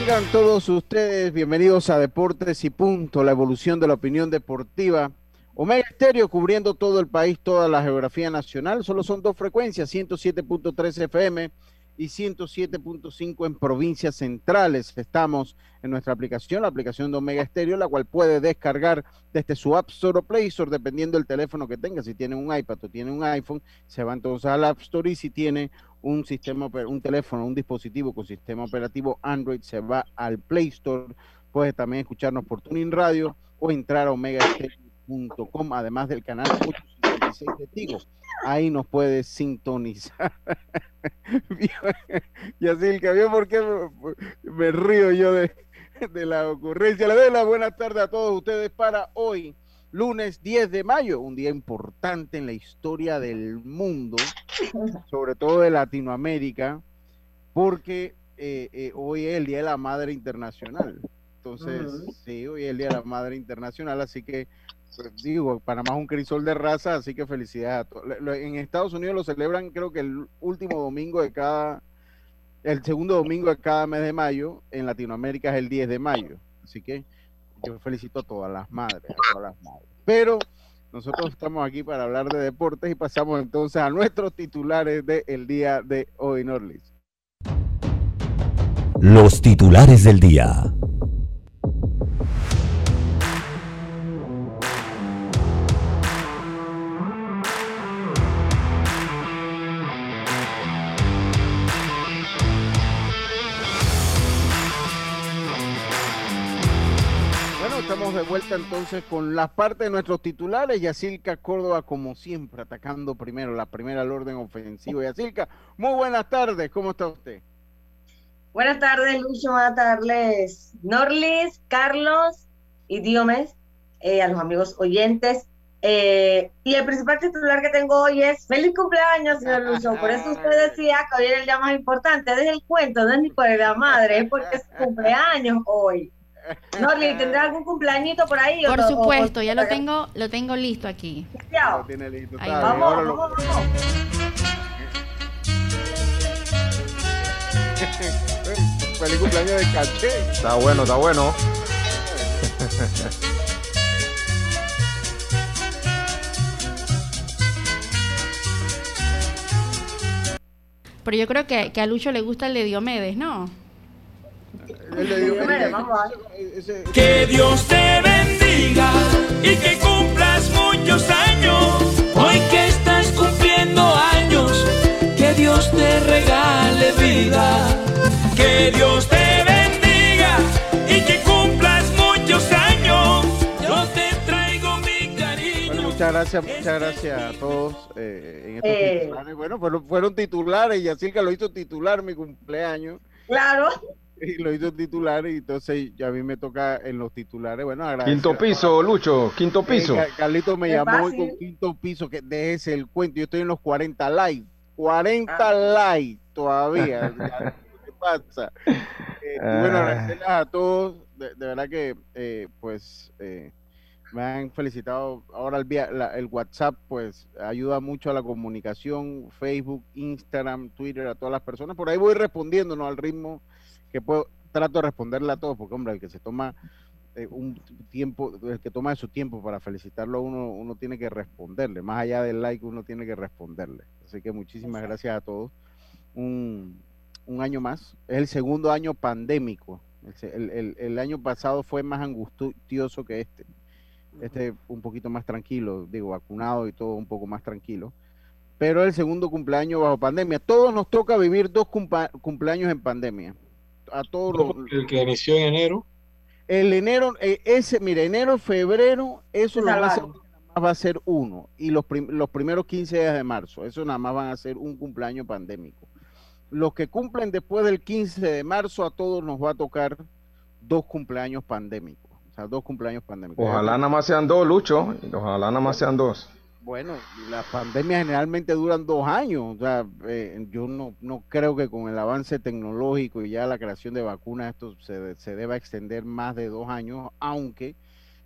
tengan todos ustedes bienvenidos a Deportes y Punto, la evolución de la opinión deportiva. Omega Estéreo cubriendo todo el país, toda la geografía nacional. Solo son dos frecuencias, 107.3 FM y 107.5 en provincias centrales. Estamos en nuestra aplicación, la aplicación de Omega Stereo, la cual puede descargar desde su App Store o Play Store, dependiendo del teléfono que tenga. Si tiene un iPad o tiene un iPhone, se va entonces al App Store y si tiene un sistema, un teléfono, un dispositivo con sistema operativo Android, se va al Play Store. Puedes también escucharnos por Tuning Radio o entrar a omegastereo.com, además del canal 16 testigos. Ahí nos puede sintonizar. y así el que vio por qué me río yo de, la ocurrencia. Le doy la. buenas tardes a todos ustedes para hoy, lunes 10 de mayo, un día importante en la historia del mundo, sobre todo de Latinoamérica, porque eh, eh hoy es el Día de la Madre Internacional. Entonces, sí, hoy es el Día de la Madre Internacional, así que digo, Panamá es un crisol de raza, así que felicidades a todos. En Estados Unidos lo celebran creo que el último domingo de cada, el segundo domingo de cada mes de mayo, en Latinoamérica es el 10 de mayo, así que yo felicito a todas las madres, a todas las madres. Pero nosotros estamos aquí para hablar de deportes y pasamos entonces a nuestros titulares del día de hoy, Norlis. Los titulares del día. Estamos de vuelta entonces con la parte de nuestros titulares. Yacilca Córdoba, como siempre, atacando primero la primera al orden ofensivo. Yacilca, muy buenas tardes, ¿cómo está usted? Buenas tardes, Lucho, buenas tardes, Norlis, Carlos y Diomes, eh, a los amigos oyentes. Eh, y el principal titular que tengo hoy es feliz cumpleaños, señor Lucho. Por eso usted decía que hoy era el día más importante. Desde el cuento, no es ni por la madre, es porque es cumpleaños hoy. Norli, ¿tendrá algún cumpleañito por ahí? Por supuesto, ya lo tengo, lo tengo listo aquí. Lo tiene listo. Ahí vamos, vamos, vamos. Feliz cumpleaños de caché. Está bueno, está bueno. Pero yo creo que, que a Lucho le gusta el de Diomedes, ¿no? Que Dios te bendiga y que cumplas muchos años. Hoy que estás cumpliendo años, que Dios te regale vida. Que Dios te bendiga y que cumplas muchos años. Yo te traigo mi cariño. muchas gracias, muchas gracias a todos eh, en estos eh. titulares. Bueno, fueron, fueron titulares y así que lo hizo titular mi cumpleaños. Claro y lo hizo titular y entonces ya a mí me toca en los titulares. Bueno, Quinto piso, Lucho, quinto piso. Carlito me llamó hoy con quinto piso, que déjese el cuento. Yo estoy en los 40 likes. 40 ah. likes todavía. ¿Qué pasa? Eh, bueno, ah. agradecerles a todos. De, verdad que, eh, pues, eh, me han felicitado. Ahora el, el WhatsApp, pues, ayuda mucho a la comunicación. Facebook, Instagram, Twitter, a todas las personas. Por ahí voy respondiendo, ¿no? Al ritmo que puedo, trato de responderle a todos, porque hombre, el que se toma eh, un tiempo, el que toma su tiempo para felicitarlo uno, uno tiene que responderle, más allá del like, uno tiene que responderle. Así que muchísimas gracias a todos. Un, un año más, es el segundo año pandémico. El, el, el, año pasado fue más angustioso que este. Este un poquito más tranquilo, digo, vacunado y todo un poco más tranquilo. Pero el segundo cumpleaños bajo pandemia. Todos nos toca vivir dos cumpleaños en pandemia a todos los... El que inició en enero. El enero, eh, ese, mire, enero, febrero, eso nada más, va a ser uno. Y los, los primeros 15 días de marzo, eso nada más van a ser un cumpleaños pandémico. Los que cumplen después del 15 de marzo, a todos nos va a tocar dos cumpleaños pandémicos. O sea, dos cumpleaños pandémicos. Ojalá nada más sean dos, Lucho. Ojalá nada más sean dos. Bueno, las pandemias generalmente duran dos años. O sea, eh, yo no, no creo que con el avance tecnológico y ya la creación de vacunas esto se, se deba extender más de dos años, aunque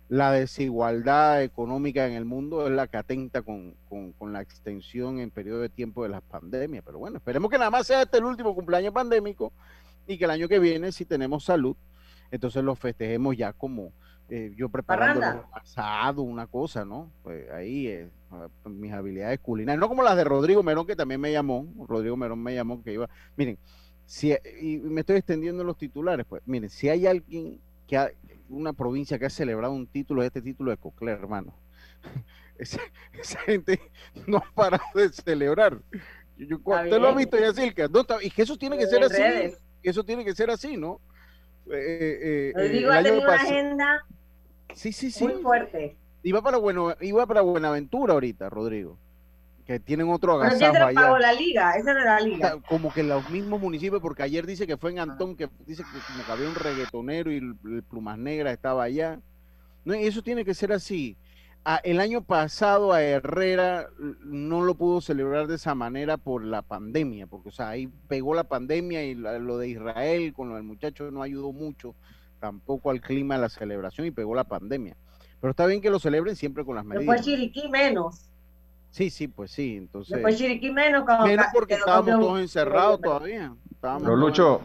la desigualdad económica en el mundo es la que atenta con, con, la extensión en periodo de tiempo de las pandemias. Pero bueno, esperemos que nada más sea este el último cumpleaños pandémico y que el año que viene, si tenemos salud, entonces lo festejemos ya como eh, yo preparando asado, una cosa, ¿no? Pues ahí eh, mis habilidades culinarias, no como las de Rodrigo Merón, que también me llamó, Rodrigo Merón me llamó que iba, miren, si, y me estoy extendiendo en los titulares, pues miren, si hay alguien que ha, una provincia que ha celebrado un título, este título de Coclé, hermano. Esa, esa gente no ha parado de celebrar. Yo- yo- usted lo ha visto, Yacirca. No, y que eso tiene que ser así. Eso tiene que ser así, ¿no? Eh, eh, eh, Rodrigo el ha tenido una agenda Sí, sí, sí. muy fuerte. Iba para, bueno, iba para Buenaventura ahorita, Rodrigo. Que tienen otro Pero agasajo pagó allá. la liga, esa era la liga. como que los mismos municipios, porque ayer dice que fue en Antón, que dice que como que había un reggaetonero y el, Plumas Negras estaba allá. No, y eso tiene que ser así. Ah, el año pasado a Herrera no lo pudo celebrar de esa manera por la pandemia, porque o sea, ahí pegó la pandemia y la- lo de Israel con lo del muchacho no ayudó mucho tampoco al clima de la celebración y pegó la pandemia. Pero está bien que lo celebren siempre con las Después medidas. Chiriquí menos. Sí, sí, pues sí, entonces. Después Chiriquí menos. Cuando Menos porque estábamos todos encerrados todavía. Estábamos Pero Lucho,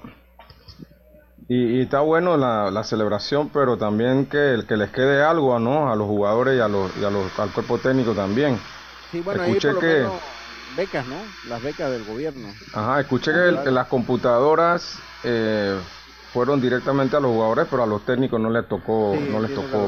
y, y está bueno la, la celebración, pero también que, que les quede algo ¿no? a los jugadores y, a los, y a los, al cuerpo técnico también. Sí, bueno, ahí Escuché por lo que- menos becas, ¿no? Las becas del gobierno. Ajá, escuché que, el- que las computadoras eh, fueron directamente a los jugadores, pero a los técnicos no les tocó, Sí, no les tocó. Que,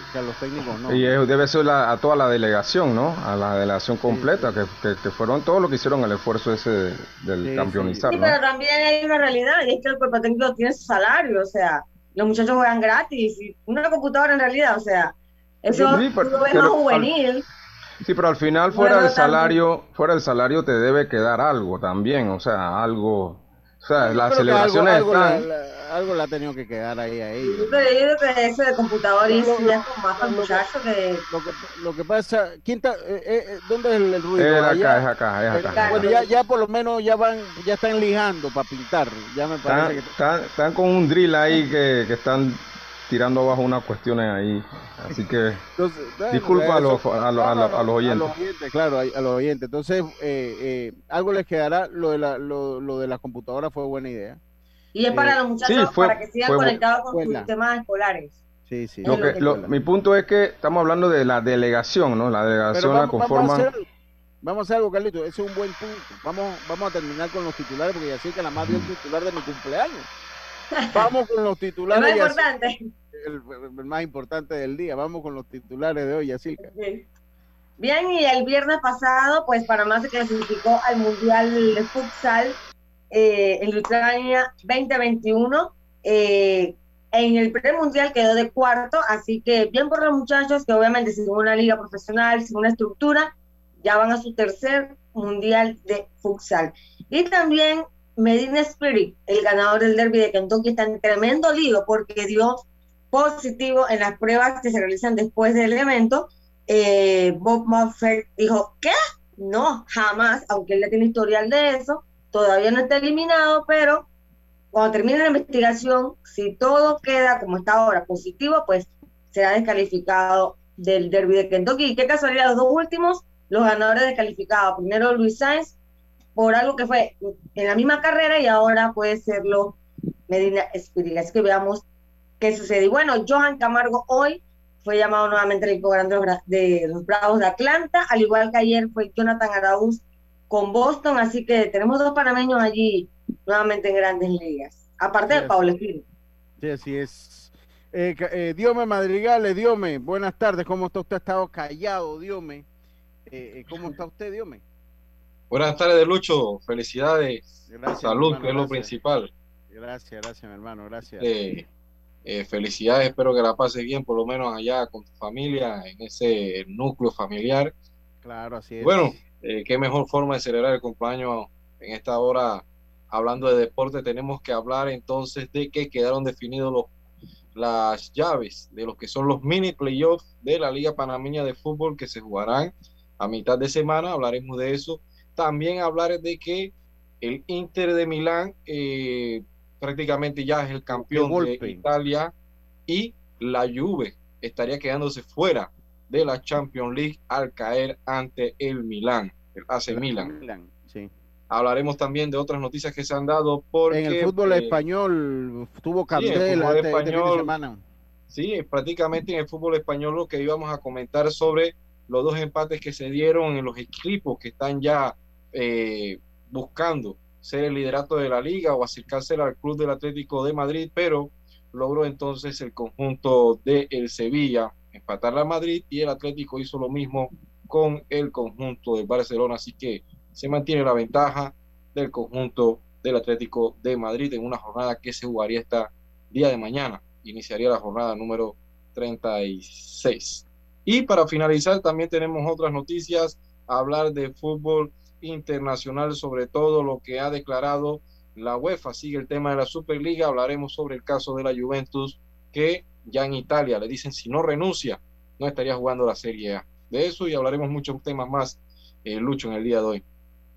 a- que a los técnicos no. Y es- debe ser la- a toda la delegación, ¿no? A la delegación completa, sí. Que, que- que fueron todos los que hicieron el esfuerzo ese de- del campeonizar, Sí, ¿no? pero también hay una realidad y es que el cuerpo técnico tiene su salario, o sea, los muchachos juegan gratis y una computadora en realidad, o sea, eso Sí, pero- tú lo ves pero más al- juvenil. Sí, pero al final fuera del salario, fuera del salario te debe quedar algo también, o sea, algo, o sea, las celebraciones algo, algo están, la- la- algo la ha tenido que quedar ahí a ellos. Yo creo que eso de computador y eso ya es como más para el lo- muchacho que Lo que, lo que pasa, ¿quién está, eh, eh, ¿dónde es el, el ruido? es acá, es acá, es Eh, acá. Bueno, ya, ya por lo menos ya van, ya están lijando para pintar. Ya me Están, parece que están- están con un drill ahí que, que están tirando abajo unas cuestiones ahí, así que Entonces, Disculpa a los- a los- a no, los- a los oyentes. claro, a, a los oyentes. Entonces, eh, eh, algo les quedará. Lo de la, lo, lo de la computadora fue buena idea. y es Eh, para los muchachos sí, fue- para que sigan conectados con sus temas escolares. Sí, sí. lo que, lo- mi punto es que estamos hablando de la delegación, ¿no? La delegación la vamos, vamos a conforman. hacer algo. Vamos a hacer algo, Carlito. Ese es un buen punto. Vamos, vamos a terminar con los titulares porque ya sé que la más dio el titular de mi cumpleaños. Vamos con los más titulares. El, el más importante del día. Vamos con los titulares de hoy, Yacirca. Sí. Bien, y el viernes pasado, pues Panamá se clasificó al Mundial de Futsal eh, en Ucrania 2021. Eh, en el premundial quedó de cuarto, así que bien por los muchachos que obviamente sin una liga profesional, sin una estructura, ya van a su tercer mundial de futsal. Y también Medina Spirit, el ganador del derby de Kentucky, está en tremendo lío porque dio positivo en las pruebas que se realizan después del evento. Eh, Bob Muffet dijo, ¿qué? No, jamás, aunque él ya tiene historial de eso, todavía no está eliminado, pero cuando termine la investigación, si todo queda como está ahora positivo, pues será descalificado del derby de Kentucky. Y qué casualidad, los dos últimos, los ganadores descalificados. Primero Luis Sainz, por algo que fue en la misma carrera, y ahora puede serlo Medina Spirit. Así que veamos qué sucede. Y bueno, Johan Camargo hoy fue llamado nuevamente el equipo grande de los Bravos de Atlanta, al igual que ayer fue Jonathan Araúz con Boston, así que tenemos dos panameños allí nuevamente en grandes ligas, aparte de. Pablo Espino. Sí, así es. Eh, eh, Diome Madrigales, Diome, buenas tardes. ¿Cómo está usted? Ha estado callado, Diome. Eh, eh, ¿Cómo está usted, Diome? Buenas tardes, Lucho. Felicidades. Gracias, Salud, hermano, que es lo gracias. principal. Gracias, gracias, mi hermano, gracias. Eh, eh, felicidades, espero que la pases bien, por lo menos allá con tu familia, en ese núcleo familiar. Claro, así es. Bueno, eh, qué mejor forma de celebrar el cumpleaños en esta hora. Hablando de deporte, tenemos que hablar entonces de que quedaron definidos los, las llaves de los que son los mini playoffs de la Liga Panameña de Fútbol que se jugarán a mitad de semana. Hablaremos de eso. También hablar de que el Inter de Milán eh, prácticamente ya es el campeón de. Italia y la Juve estaría quedándose fuera de la Champions League al caer ante el Milán, el AC Milan. Milan, sí. Hablaremos también de otras noticias que se han dado porque... En el fútbol eh, español tuvo sí, candela fútbol este, este fin de semana. Sí, prácticamente en el fútbol español lo que íbamos a comentar sobre los dos empates que se dieron en los equipos que están ya eh, buscando ser el liderato de la liga o acercarse al Club del Atlético de Madrid, pero logró entonces el conjunto de el Sevilla empatar a Madrid y el Atlético hizo lo mismo con el conjunto de Barcelona, así que se mantiene la ventaja del conjunto del Atlético de Madrid en una jornada que se jugaría esta día de mañana. Iniciaría la jornada número 36. Y para finalizar, también tenemos otras noticias, hablar de fútbol internacional, sobre todo lo que ha declarado la UEFA. Sigue el tema de la Superliga, hablaremos sobre el caso de la Juventus, que ya en Italia le dicen si no renuncia, no estaría jugando la Serie A. De eso y hablaremos muchos temas más, eh, Lucho, en el día de hoy.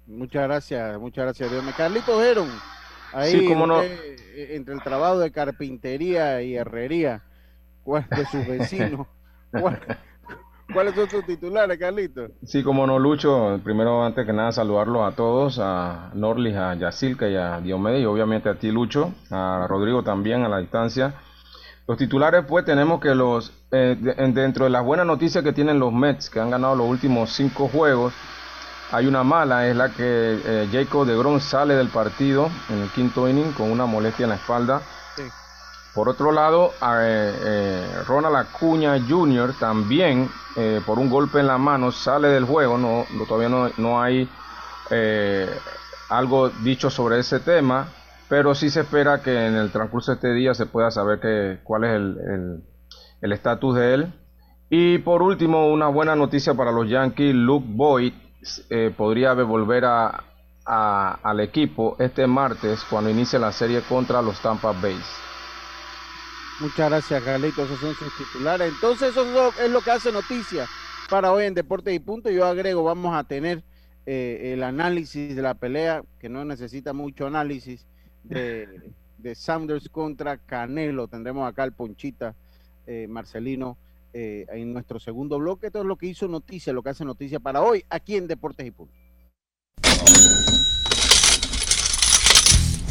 Muchas gracias, muchas gracias, Dios. Carlitos Heron, ahí Sí, cómo no. eh, entre el trabajo de carpintería y herrería, ¿cuál de sus vecinos? ¿Cuál- ¿Cuáles son sus titulares, Carlitos? Sí, como no, Lucho, primero antes que nada saludarlos a todos, a Norlis, a Yacilca y a Diomedes y obviamente a ti, Lucho, a Rodrigo también a la distancia. Los titulares, pues tenemos que los, eh, de- en- dentro de las buenas noticias que tienen los Mets, que han ganado los últimos cinco juegos, hay una mala, es la que eh, Jacob de Grom sale del partido en el quinto inning con una molestia en la espalda. Por otro lado, eh, eh, Ronald Acuña Jr. también, eh, por un golpe en la mano, sale del juego. No, todavía no, no hay algo dicho sobre ese tema, pero sí se espera que en el transcurso de este día se pueda saber que, cuál es el- el- el estatus de él. Y por último, una buena noticia para los Yankees, Luke Boyd podría volver a- al equipo este martes cuando inicie la serie contra los Tampa Bay. Muchas gracias, Carlitos. Esos son sus titulares. Entonces, eso es lo, es lo que hace noticia para hoy en Deportes y Punto. Yo agrego, vamos a tener eh, el análisis de la pelea, que no necesita mucho análisis, de, de Sanders contra Canelo. Tendremos acá el Ponchita eh, Marcelino eh, en nuestro segundo bloque. Esto es lo que hizo noticia, lo que hace noticia para hoy aquí en Deportes y Punto.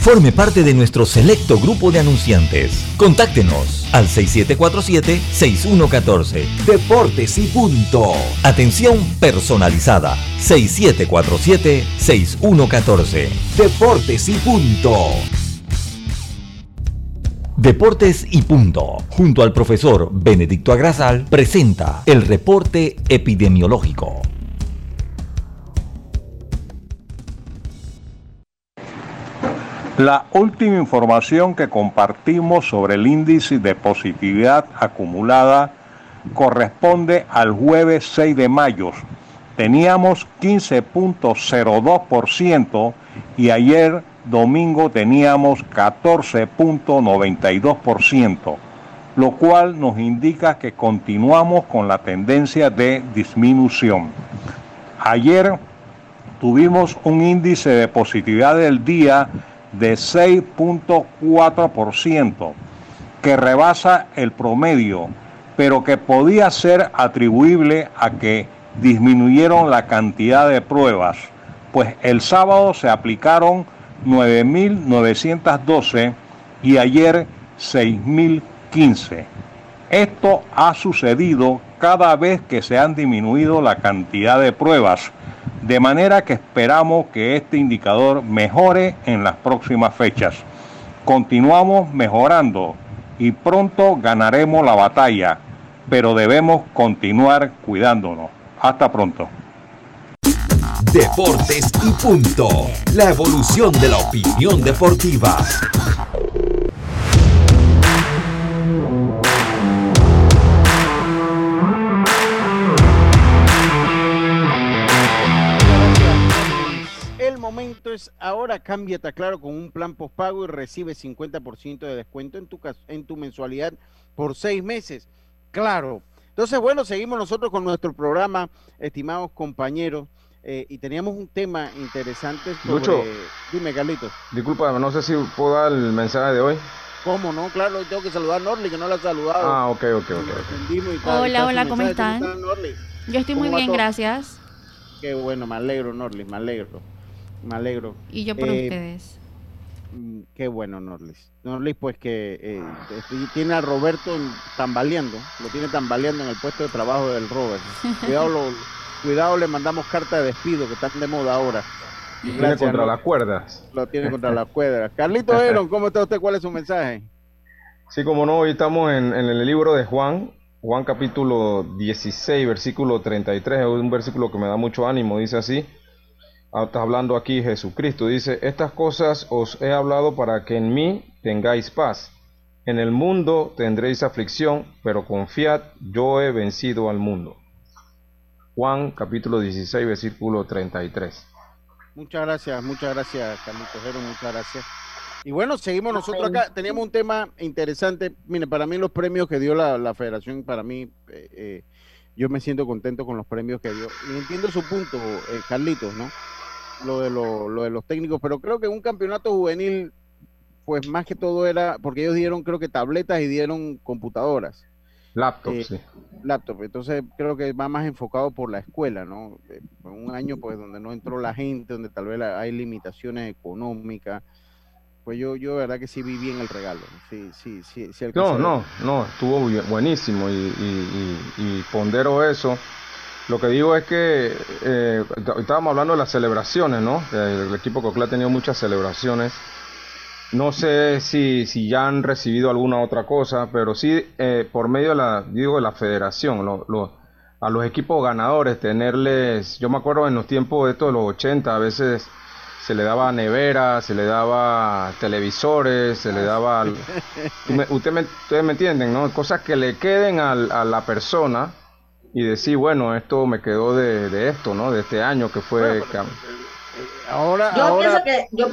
Forme parte de nuestro selecto grupo de anunciantes. Contáctenos al 6747-6114. Deportes y punto. Atención personalizada. 6747-6114. Deportes y punto. Deportes y punto. Junto al profesor Benedicto Agrasal presenta el reporte epidemiológico. La última información que compartimos sobre el índice de positividad acumulada corresponde al jueves 6 de mayo. Teníamos 15.02% y ayer domingo teníamos 14.92%, lo cual nos indica que continuamos con la tendencia de disminución. Ayer tuvimos un índice de positividad del día de 6.4%, que rebasa el promedio, pero que podía ser atribuible a que disminuyeron la cantidad de pruebas, pues el sábado se aplicaron 9.912 y ayer 6.015. Esto ha sucedido cada vez que se han disminuido la cantidad de pruebas, de manera que esperamos que este indicador mejore en las próximas fechas. Continuamos mejorando y pronto ganaremos la batalla, pero debemos continuar cuidándonos. Hasta pronto. Deportes y punto. La evolución de la opinión deportiva. Momento es ahora, cámbiate a claro con un plan postpago y recibe 50% de descuento en tu, en tu mensualidad por seis meses. Claro. Entonces, bueno, seguimos nosotros con nuestro programa, estimados compañeros, eh, y teníamos un tema interesante sobre... Lucho. Dime, Carlitos. Disculpa, no sé si puedo dar el mensaje de hoy. ¿Cómo no? Claro, hoy tengo que saludar a Norli, que no la ha saludado. Ah, ok, ok, ok. tal, Hola, hola, ¿cómo están? Norli? Yo estoy ¿Cómo muy bien, todo? gracias. Qué bueno, me alegro, Norlis, me alegro. Me alegro. Y yo por Eh, ustedes. Mm, Qué bueno, Norlis. Norlis, pues que eh, este, tiene a Roberto tambaleando, lo tiene tambaleando en el puesto de trabajo del Robert. Cuidado, lo- cuidado, le mandamos carta de despido, que están de moda ahora. Tiene Gracias, contra las cuerdas. Lo tiene contra las cuerdas. Carlito Aaron, ¿cómo está usted? ¿Cuál es su mensaje? Sí, como no, hoy estamos en, en el libro de Juan, Juan capítulo 16, versículo 33, es un versículo que me da mucho ánimo, dice así, está hablando aquí Jesucristo, dice, estas cosas os he hablado para que en mí tengáis paz. En el mundo tendréis aflicción, pero confiad, yo he vencido al mundo. Juan capítulo 16, versículo 33. Muchas gracias, muchas gracias, Carlitos Aaron, muchas gracias. Y bueno, seguimos nosotros acá. Teníamos un tema interesante. Mire, para mí los premios que dio la, la federación, para mí, eh, eh, yo me siento contento con los premios que dio. Y entiendo su punto, eh, Carlitos, ¿no? Lo de, lo, lo de los técnicos, pero creo que un campeonato juvenil, pues más que todo era, porque ellos dieron, creo que tabletas y dieron computadoras, Laptop, Eh, sí. laptop. Entonces creo que va más enfocado por la escuela, ¿no? Eh, Un año, pues, donde no entró la gente, donde tal vez hay limitaciones económicas. Pues yo, yo, de verdad que sí vi bien el regalo. Sí, sí, sí, sí No, no, no, estuvo bu- buenísimo y, y- y- y pondero eso. Lo que digo es que eh, estábamos hablando de las celebraciones, ¿no? Que El equipo Coclé ha tenido muchas celebraciones. No sé si, si ya han recibido alguna otra cosa, pero sí eh, por medio de la, digo, de la federación, lo- lo- a los equipos ganadores, tenerles, yo me acuerdo en los tiempos de estos los 80, a veces se le daba nevera, se le daba televisores, se le daba... Tú me- usted me, ustedes me entienden, ¿no? Cosas que le queden al- a la persona y decir, bueno, esto me quedó de, de esto, ¿no? De este año que fue... que- Ahora, Yo ahora, pienso que, yo,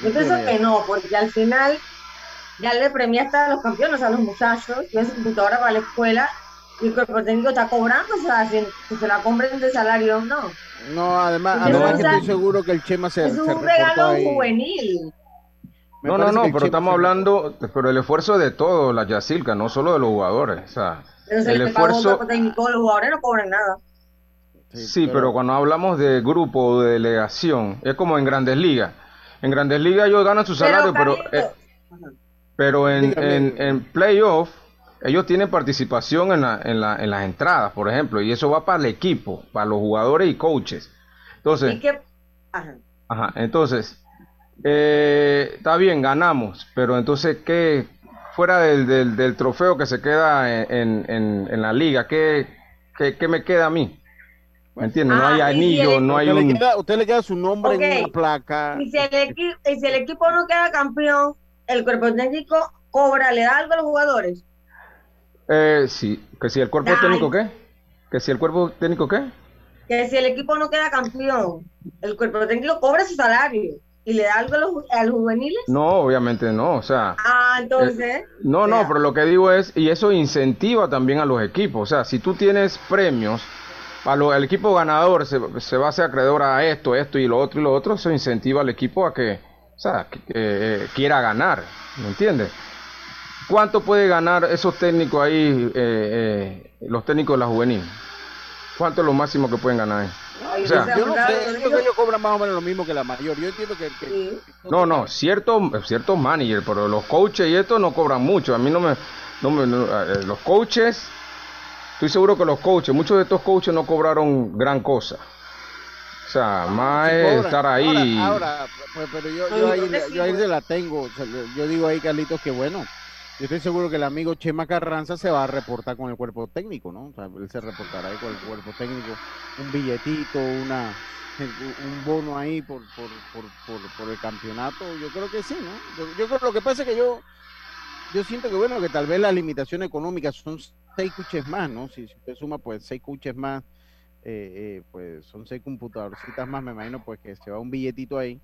yo pienso que no, porque al final ya le premiaste a los campeones, a los muchachos, tienen su computadora para la escuela y el cuerpo técnico está cobrando, o sea, si, si se la compren de salario, no. no, además, además que estoy seguro que el Chema se, Es se un reportó regalo ahí. juvenil. Me No, no, no, pero Chema estamos se hablando, pero el esfuerzo de todos, la Yacilca, no solo de los jugadores. O sea, Pero se el esfuerzo... técnico, los jugadores no cobran nada. Sí, pero cuando hablamos de grupo o de delegación, es como en Grandes Ligas. En Grandes Ligas ellos ganan su salario, pero, eh, pero en, en, en playoff ellos tienen participación en, la, en, la, en las entradas, por ejemplo, y eso va para el equipo, para los jugadores y coaches. Entonces, ¿y qué? Ajá. Ajá, entonces, eh, está bien, ganamos, pero entonces, ¿qué, fuera del, del, del trofeo que se queda en, en, en- la liga, ¿qué, qué, qué me queda a mí? ¿Me entiendes? No hay Ah, y si anillo, el- no hay usted, le un... queda, usted le queda su nombre en una placa. Y si, el equi- y si el equipo no queda campeón, el cuerpo técnico cobra, le da algo a los jugadores. Eh, sí, que si el cuerpo Ay. técnico, ¿qué? Que si el cuerpo técnico, ¿qué? Que si el equipo no queda campeón, el cuerpo técnico cobra su salario y le da algo a los, a los juveniles. No, obviamente no, o sea... Ah, entonces. No, o no, sea, pero lo que digo es, y eso incentiva también a los equipos. O sea, si tú tienes premios, a lo- el equipo ganador se, se va a hacer acreedor a esto, esto y lo otro y lo otro, eso incentiva al equipo a que, o sea, que, eh, quiera ganar, ¿me entiendes? ¿Cuánto puede ganar esos técnicos ahí, eh, eh, los técnicos de la juvenil? ¿Cuánto es lo máximo que pueden ganar ahí? O sea, Yo no sé, yo creo que ellos cobran más o menos lo mismo que la mayor. Yo entiendo que... que- Sí. No, no, ciertos ciertos managers, pero los coaches y esto no cobran mucho. A mí no me, no me no, eh, los coaches, estoy seguro que los coaches, muchos de estos coaches no cobraron gran cosa. O sea, más Sí es estar ahí. Ahora, ahora, pues, pero yo, No, yo yo ahí, yo ahí se la tengo. o sea, yo digo ahí, Carlitos, que bueno. Yo estoy seguro que el amigo Chema Carranza se va a reportar con el cuerpo técnico, ¿no? O sea, él se reportará ahí con el cuerpo técnico. Un billetito, una un bono ahí por, por, por, por, el campeonato. Yo creo que sí, ¿no? Yo, yo creo lo que pasa es que yo yo siento que bueno, que tal vez la limitación económica son seis cuches más, ¿no? Si, si usted suma pues seis cuches más, eh, eh, pues son seis computadorcitas más, me imagino pues que se va un billetito ahí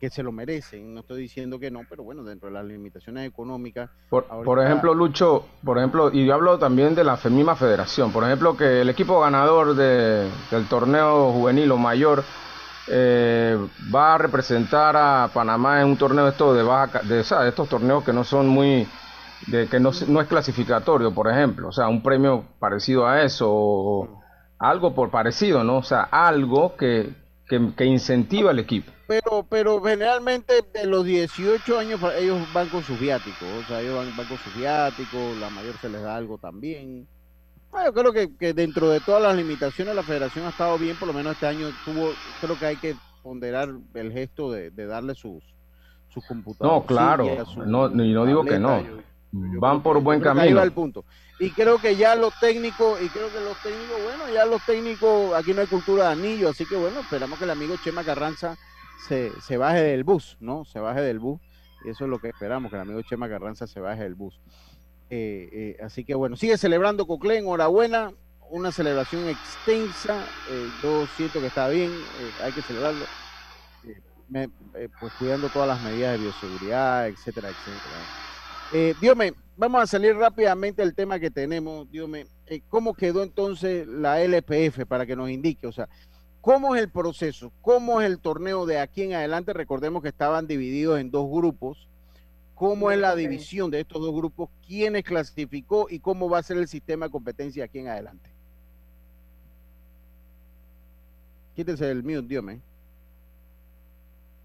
que se lo merecen. No estoy diciendo que no, pero bueno, dentro de las limitaciones económicas. Por, ahorita- por ejemplo, Lucho, por ejemplo, y yo hablo también de la misma federación. Por ejemplo, que el equipo ganador de- del torneo juvenil o mayor eh, va a representar a Panamá en un torneo de estos de baja, de, o sea, de estos torneos que no son muy, de que no, no es clasificatorio, por ejemplo, o sea, un premio parecido a eso o algo por parecido, ¿no? O sea, algo que, que, que incentiva al equipo. Pero, pero generalmente de los 18 años ellos van con sus viáticos, o sea, ellos van, con sus viáticos, la mayor se les da algo también. Ah, yo creo que, dentro de todas las limitaciones la federación ha estado bien, por lo menos este año tuvo, creo que hay que ponderar el gesto de, darle sus, sus computadores. No, claro, no, y no digo que no. van por buen camino. Ahí va el punto. Y creo que ya los técnicos, y creo que los técnicos, bueno, ya los técnicos, aquí no hay cultura de anillo, así que bueno, esperamos que el amigo Chema Carranza se, se, baje del bus, ¿no? Se baje del bus. Y eso es lo que esperamos, que el amigo Chema Carranza se baje del bus. Eh, eh, así que bueno, sigue celebrando Coclé, enhorabuena. Una celebración extensa. Eh, yo siento que está bien, hay que celebrarlo. pues cuidando todas las medidas de bioseguridad, etcétera, etcétera. Dios me, vamos a salir rápidamente del tema que tenemos. Dios me, ¿cómo quedó entonces la LPF para que nos indique? O sea, ¿Cómo es el proceso? ¿Cómo es el torneo de aquí en adelante? Recordemos que estaban divididos en dos grupos. ¿Cómo es la división de estos dos grupos? ¿Quiénes clasificó y cómo va a ser el sistema de competencia aquí en adelante? Quítese el mío, Dios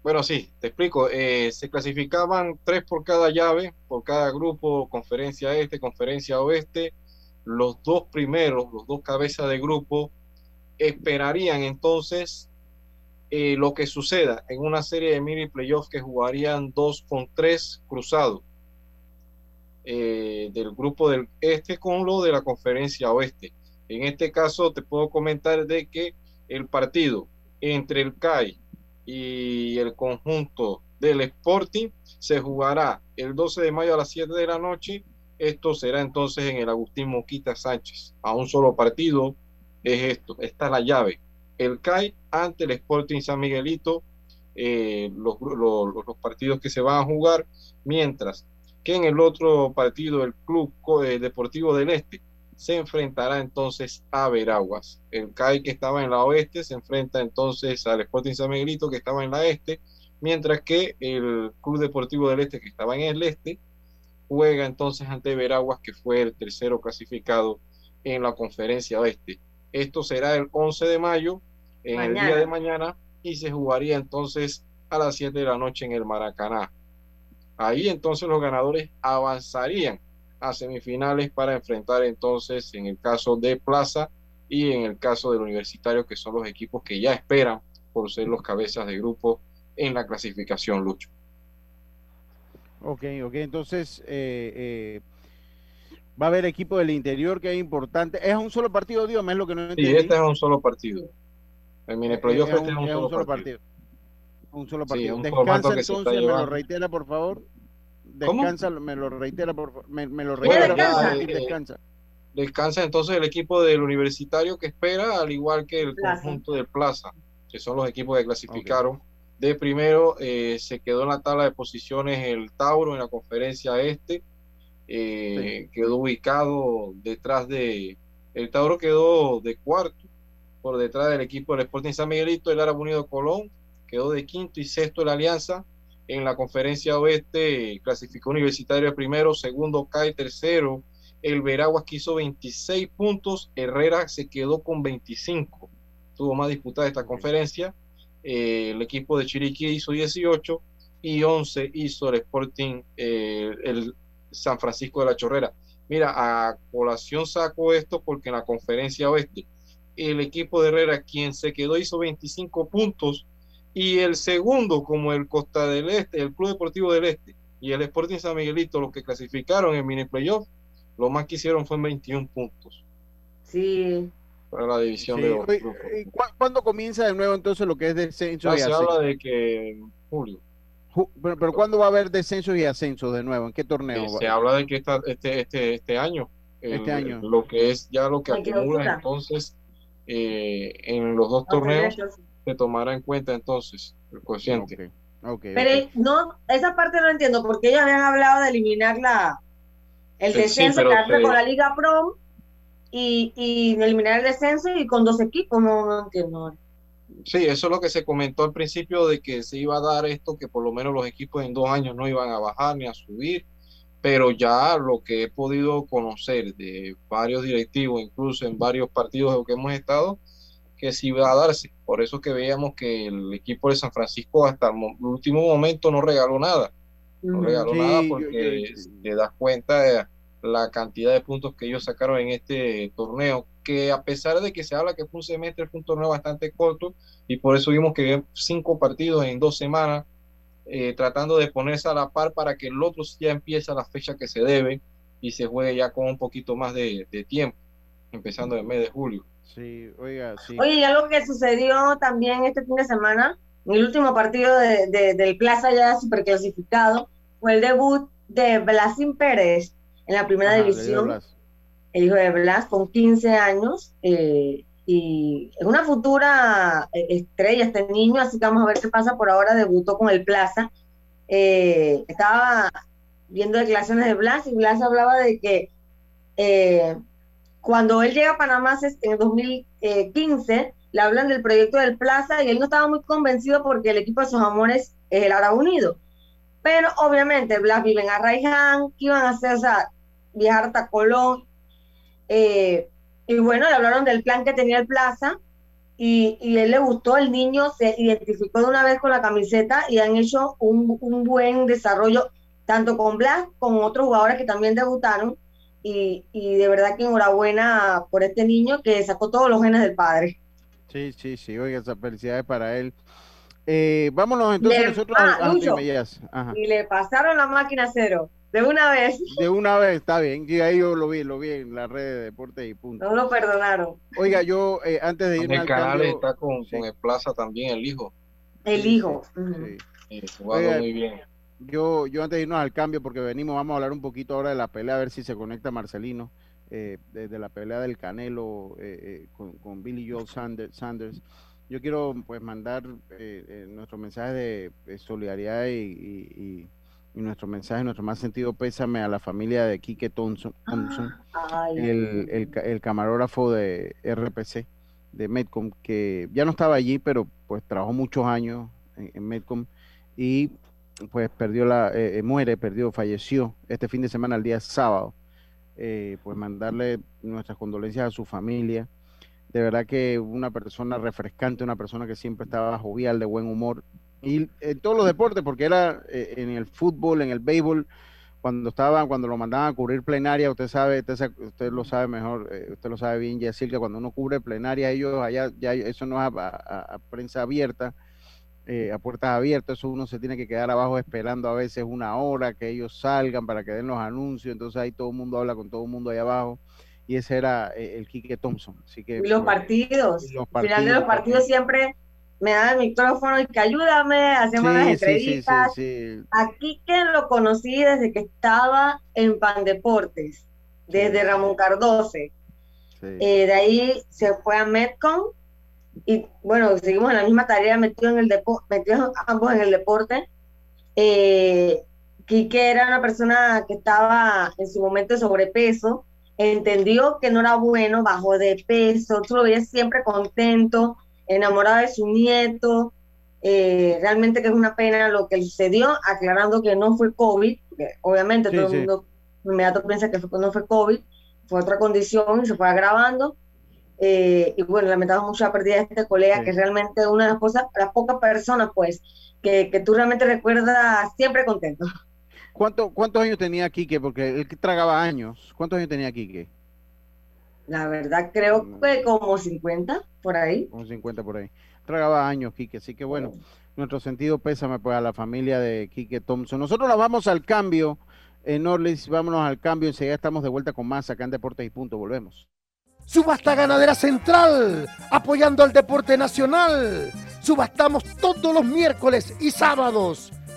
Bueno, sí, te explico. Eh, se clasificaban tres por cada llave, por cada grupo, conferencia este, conferencia oeste. Los dos primeros, los dos cabezas de grupo, esperarían entonces eh, lo que suceda en una serie de mini playoffs que jugarían dos con tres cruzados eh, del grupo del este con lo de la conferencia oeste. En este caso te puedo comentar de que el partido entre el CAI y el conjunto del Sporting se jugará el 12 de mayo a las 7 de la noche. Esto será entonces en el Agustín Moquita Sánchez, a un solo partido, es esto, esta es la llave. El CAI ante el Sporting San Miguelito, eh, los, partidos que se van a jugar, mientras que en el otro partido el Club eh, Deportivo del Este se enfrentará entonces a Veraguas. El CAI que estaba en la oeste se enfrenta entonces al Sporting San Miguelito que estaba en la este, mientras que el Club Deportivo del Este que estaba en el este juega entonces ante Veraguas que fue el tercero clasificado en la conferencia oeste. Esto será el 11 de mayo, en el día de mañana, y se jugaría entonces a las 7 de la noche en el Maracaná. Ahí entonces los ganadores avanzarían a semifinales para enfrentar entonces en el caso de Plaza y en el caso del Universitario, que son los equipos que ya esperan por ser los cabezas de grupo en la clasificación, Lucho. Ok, ok, entonces eh, eh, Va a haber equipo del interior que es importante. Es un solo partido, Dios, es lo que no entiendo. Sí, este es un solo partido. El mini playoff este es un, solo, partido. Un solo partido. Descansa entonces, me lo reitera, por favor. Descansa, me lo reitera, por favor. Me, lo reitera, descansa. descansa. Descansa entonces el equipo del universitario que espera, al igual que el conjunto de Plaza, que son los equipos que clasificaron. De primero eh, se quedó en la tabla de posiciones el Tauro en la conferencia este eh, quedó ubicado detrás de, el Tauro quedó de cuarto, por detrás del equipo del Sporting San Miguelito, el Árabe Unido Colón, quedó de quinto y sexto la Alianza. En la conferencia oeste clasificó Universitario primero, segundo CAI tercero. El Veraguas que hizo 26 puntos, Herrera se quedó con 25. Tuvo más disputada esta conferencia. Eh, el equipo de Chiriquí hizo 18 y 11 hizo el Sporting, eh, el San Francisco de la Chorrera. Mira, a colación saco esto porque en la conferencia oeste, el equipo de Herrera, quien se quedó, hizo 25 puntos y el segundo, como el Costa del Este, el Club Deportivo del Este y el Sporting San Miguelito, los que clasificaron en mini playoff, lo más que hicieron fue 21 puntos. Sí. Para la división de los ¿Cuándo comienza de nuevo entonces lo que es descenso? Ya se habla de que en julio. Pero, pero ¿cuándo va a haber descensos y ascensos de nuevo? ¿En qué torneo? se habla de que está este, este, este año. este año. Lo que es ya lo que acumula entonces eh, en los dos torneos se tomará en cuenta entonces el cociente. pero no, esa parte no entiendo, porque ellos habían hablado de eliminar la el descenso con la Liga Pro y, y eliminar el descenso y con dos equipos, no, no entiendo. Sí, eso es lo que se comentó al principio de que se iba a dar esto, que por lo menos los equipos en dos años no iban a bajar ni a subir, pero ya lo que he podido conocer de varios directivos, incluso en varios partidos en los que hemos estado, que sí va a darse. Por eso que veíamos que el equipo de San Francisco hasta el último momento no regaló nada. No regaló nada porque te das cuenta de la cantidad de puntos que ellos sacaron en este torneo, que a pesar de que se habla que fue un semestre, fue un torneo bastante corto y por eso vimos que cinco partidos en dos semanas, eh, tratando de ponerse a la par para que el otro ya empiece a la fecha que se debe y se juegue ya con un poquito más de, de tiempo, empezando en el mes de julio. Sí, oiga, sí. Oye, y algo que sucedió también este fin de semana, en el último partido de, del Plaza ya superclasificado, fue el debut de Blasin Pérez en la primera división. El hijo de Blas, con 15 años. Eh, y es una futura eh, estrella este niño, así que vamos a ver qué pasa. Por ahora debutó con el Plaza. Eh, estaba viendo declaraciones de Blas y Blas hablaba de que cuando él llega a Panamá en el 2015, le hablan del proyecto del Plaza y él no estaba muy convencido porque el equipo de sus amores es el Árabe Unido. Pero obviamente Blas vive en Arraiján, ¿qué iban a hacer? O sea, viajar hasta Colón. Eh, y bueno, le hablaron del plan que tenía el Plaza y, y, él le gustó, el niño se identificó de una vez con la camiseta y han hecho un, un buen desarrollo, tanto con Blas, con otros jugadores que también debutaron y, de verdad que enhorabuena por este niño que sacó todos los genes del padre. Sí, sí, sí, oiga, esa felicidades para él. Eh, vámonos entonces nosotros a, Y le pasaron la máquina cero. De una vez. De una vez, está bien. Y ahí yo lo vi, lo vi en la red de deportes y punto. No lo perdonaron. Oiga, yo eh, antes de irme al canal está con, con, el Plaza también, el hijo. El hijo. Sí. jugando muy bien yo, yo antes de irnos al cambio, porque venimos, vamos a hablar un poquito ahora de la pelea, a ver si se conecta Marcelino, eh, de, la pelea del Canelo eh, eh, con, Billy Joel Sanders, Yo quiero pues mandar nuestro mensaje de, solidaridad y, nuestro mensaje, nuestro más sentido pésame a la familia de Kike Thompson, el, el, camarógrafo de RPC, de Medcom, que ya no estaba allí, pero pues trabajó muchos años en, en Medcom y pues perdió la, eh, eh, muere, perdió, falleció este fin de semana, el día sábado. Eh, pues mandarle nuestras condolencias a su familia. De verdad que una persona refrescante, una persona que siempre estaba jovial, de buen humor. Y en todos los deportes, porque era en el fútbol, en el béisbol, cuando estaban, cuando lo mandaban a cubrir plenaria, usted sabe, usted, lo sabe mejor, usted lo sabe bien, Yacil, que cuando uno cubre plenaria, ellos allá, ya eso no es a prensa abierta, eh, a puertas abiertas, eso uno se tiene que quedar abajo esperando a veces una hora que ellos salgan para que den los anuncios, entonces ahí todo el mundo habla con todo el mundo ahí abajo y ese era eh, el Quique Thompson. Así que, y los pues, partidos, al final de los partidos siempre me da el micrófono y que ayúdame, hacemos las entrevistas. Aquí que lo conocí desde que estaba en Pan Deportes, desde Ramón Cardose. Eh, de ahí se fue a Metcon y bueno, seguimos en la misma tarea, metidos en el deporte, metidos ambos en el deporte. Eh, Quique era una persona que estaba en su momento de sobrepeso, entendió que no era bueno, bajó de peso, tú lo veías siempre contento, enamorado de su nieto. Eh, realmente que es una pena lo que sucedió, aclarando que no fue COVID, obviamente todo el mundo inmediato piensa que no fue COVID, fue otra condición y se fue agravando. Eh, y bueno, lamentamos mucho la pérdida de este colega, que es realmente una de las, cosas, las pocas personas, pues, que, que, tú realmente recuerdas siempre contento. ¿Cuánto, ¿Cuántos años tenía Quique? Porque él tragaba años. ¿Cuántos años tenía Quique? La verdad, creo que como 50, por ahí. Como 50 por ahí. Tragaba años, Quique. Así que bueno, nuestro sentido pésame pues a la familia de Quique Thompson. Nosotros nos vamos al cambio en Orlis, vámonos al cambio. Enseguida estamos de vuelta con más acá en Deportes y Punto. Volvemos. Subasta Ganadera Central, apoyando al deporte nacional. Subastamos todos los miércoles y sábados,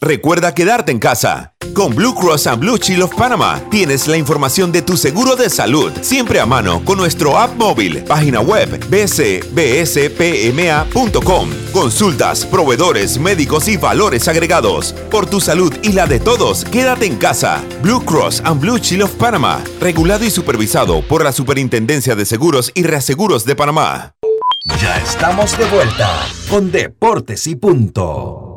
Recuerda quedarte en casa. Con Blue Cross and Blue Shield of Panama tienes la información de tu seguro de salud siempre a mano con nuestro app móvil, página web bcbspma.com. Consultas, proveedores, médicos y valores agregados. Por tu salud y la de todos, quédate en casa. Blue Cross and Blue Shield of Panama, regulado y supervisado por la Superintendencia de Seguros y Reaseguros de Panamá. Ya estamos de vuelta con Deportes y Punto.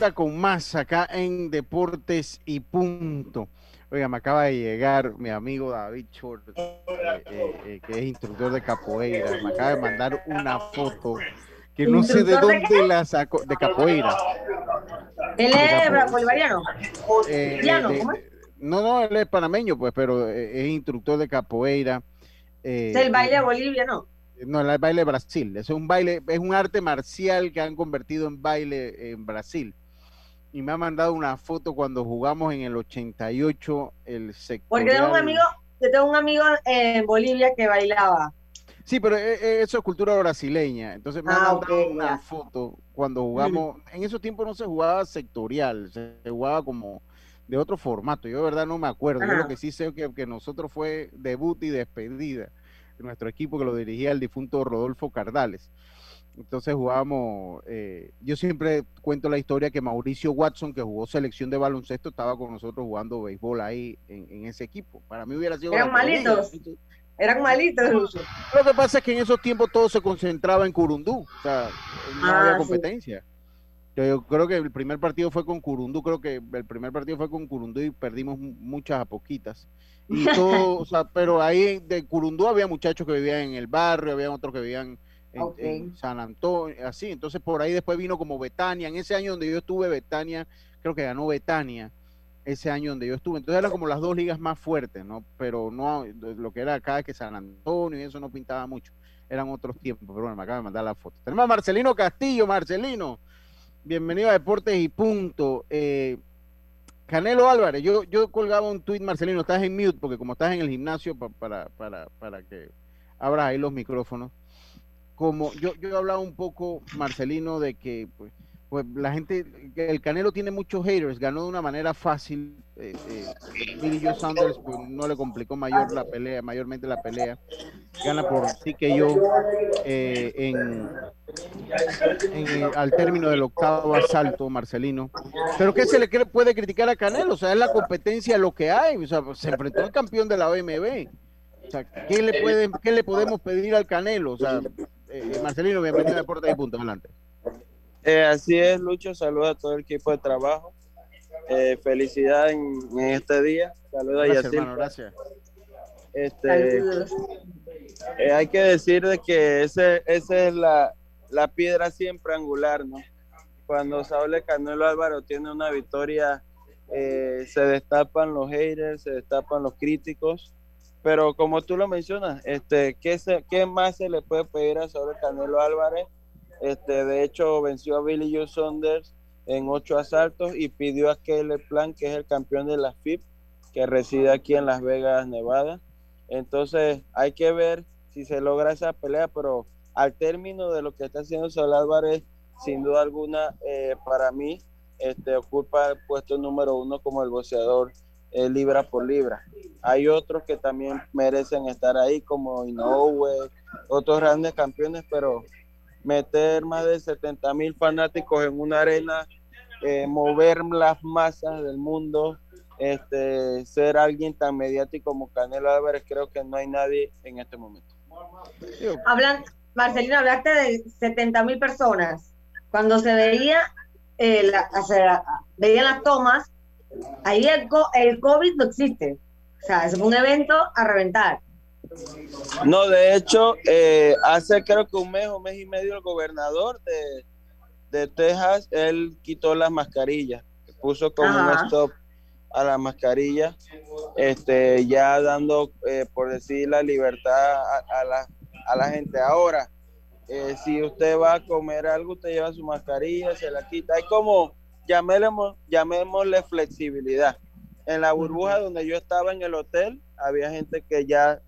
Vuelta con más acá en Deportes y Punto. Oiga, me acaba de llegar mi amigo David Short, eh, eh, eh, que es instructor de capoeira. Me acaba de mandar una foto que no sé de ¿Instructor de dónde la sacó, de capoeira. Él es bolivariano. Eh, no, no, él es panameño, pues, pero es instructor de capoeira. Es el baile de Bolivia, ¿no? No, el baile de Brasil. Es un baile, es un arte marcial que han convertido en baile en Brasil. Y me ha mandado una foto cuando jugamos en el 88 el sector. Porque tengo un amigo, yo tengo un amigo en Bolivia que bailaba. Sí, pero e- e- eso es cultura brasileña. Entonces me ha Ah, mandado una ya. foto cuando jugamos. En esos tiempos no se jugaba sectorial, se jugaba como de otro formato. Yo de verdad no me acuerdo. Yo lo que sí sé es que, que nosotros fue debut y despedida de nuestro equipo que lo dirigía el difunto Rodolfo Cardales. Entonces jugábamos, eh, yo siempre cuento la historia que Mauricio Watson, que jugó selección de baloncesto, estaba con nosotros jugando béisbol ahí en, en ese equipo. Para mí hubiera sido... Eran malitos. Eran malitos. Lo que pasa es que en esos tiempos todo se concentraba en Curundú, o sea, no Ah, había sí. competencia. Yo, yo creo que el primer partido fue con Curundú, creo que el primer partido fue con Curundú y perdimos mu- muchas a poquitas. Y todo, o sea, pero ahí de Curundú había muchachos que vivían en el barrio, había otros que vivían en, San Antonio, así. Entonces por ahí después vino como Betania. En ese año donde yo estuve, Betania, creo que ganó Betania ese año donde yo estuve. Entonces eran como las dos ligas más fuertes, ¿no? Pero no lo que era acá que San Antonio y eso no pintaba mucho. Eran otros tiempos, pero bueno, me acaba de mandar la foto. Tenemos a Marcelino Castillo, Marcelino. Bienvenido a Deportes y Punto. Eh, Canelo Álvarez, yo, yo colgaba un tuit, Marcelino, estás en mute, porque como estás en el gimnasio, pa- para, para, para que abras ahí los micrófonos. Como yo, yo hablaba un poco, Marcelino, de que pues, pues la gente, el Canelo tiene muchos haters, ganó de una manera fácil. eh, eh, Joe Saunders pues, no le complicó mayor la pelea, mayormente la pelea. Gana por sí que yo eh, en, al término del octavo asalto, Marcelino. Pero ¿qué se le puede criticar a Canelo? O sea, es la competencia lo que hay. O sea, se enfrentó al campeón de la OMB. O sea, ¿qué le, pueden, ¿qué le podemos pedir al Canelo? O sea, eh, Marcelino, bienvenido a Deportes y Punto. Adelante. Eh, así es, Lucho. Saludos a todo el equipo de trabajo. Eh, felicidad en, en este día. Saludos a Gracias, Yacir. hermano, gracias. Este, eh, hay que decir de que ese, esa es la, la piedra siempre angular, ¿no? Cuando Saúl Canelo Álvaro tiene una victoria, eh, se destapan los haters, se destapan los críticos, pero como tú lo mencionas, este, ¿qué, se- qué más se le puede pedir a Saúl Canelo Álvarez? Este, de hecho, venció a Billy Joe Saunders en ocho asaltos y pidió a Caleb Plan, que es el campeón de la FIP, que reside aquí en Las Vegas, Nevada. Entonces, hay que ver si se logra esa pelea, pero al término de lo que está haciendo Saúl Álvarez, sin duda alguna, eh, para mí, este, ocupa el puesto número uno como el boxeador libra por libra. Hay otros que también merecen estar ahí, como Inoue, otros grandes campeones, pero meter más de 70 mil fanáticos en una arena, eh, mover las masas del mundo, este, ser alguien tan mediático como Canelo Álvarez, creo que no hay nadie en este momento. Hablan, Marcelino, hablaste de 70 mil personas. Cuando se veía, eh, la, veían las tomas, ahí el, co- el COVID no existe. O sea, es un evento a reventar. No, de hecho, eh, hace creo que un mes o mes y medio el gobernador de, de Texas, él quitó las mascarillas, puso como Ajá. un stop a la mascarilla, este, ya dando, eh, por decir, la libertad a, a la, a la gente. Ahora, eh, si usted va a comer algo, usted lleva su mascarilla, se la quita. Hay como, llamémosle, llamémosle flexibilidad. En la burbuja donde yo estaba en el hotel, había gente que ya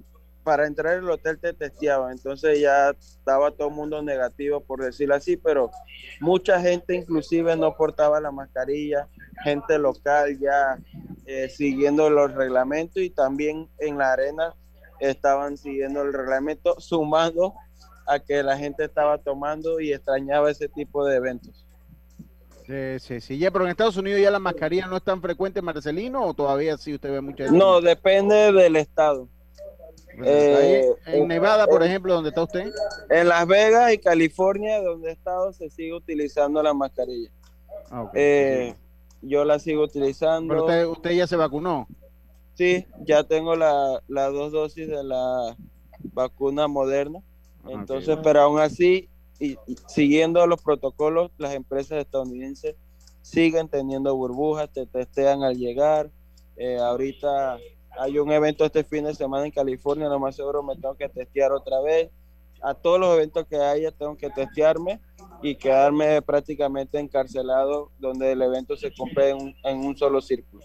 para entrar al hotel te testeaban, entonces ya estaba todo el mundo negativo, por decirlo así, pero mucha gente inclusive no portaba la mascarilla, gente local ya eh, siguiendo los reglamentos y también en la arena estaban siguiendo el reglamento, sumando a que la gente estaba tomando y extrañaba ese tipo de eventos. Sí, sí, sí. Ya, pero en Estados Unidos ya la mascarilla no es tan frecuente, Marcelino, o todavía sí usted ve mucha gente? No, depende del estado. Ahí, Eh, en Nevada, por ejemplo, donde está usted. En Las Vegas y California, donde he estado, se sigue utilizando la mascarilla. Ah. Eh, yo la sigo utilizando. Pero usted, usted ya se vacunó. Sí, ya tengo la- las dos dosis de la vacuna moderna. Entonces, pero aún así, y, siguiendo los protocolos, las empresas estadounidenses siguen teniendo burbujas, te testean al llegar. Eh, ahorita hay un evento este fin de semana en California, lo más seguro me tengo que testear otra vez. A todos los eventos que haya tengo que testearme y quedarme prácticamente encarcelado donde el evento se cumple en un- solo círculo.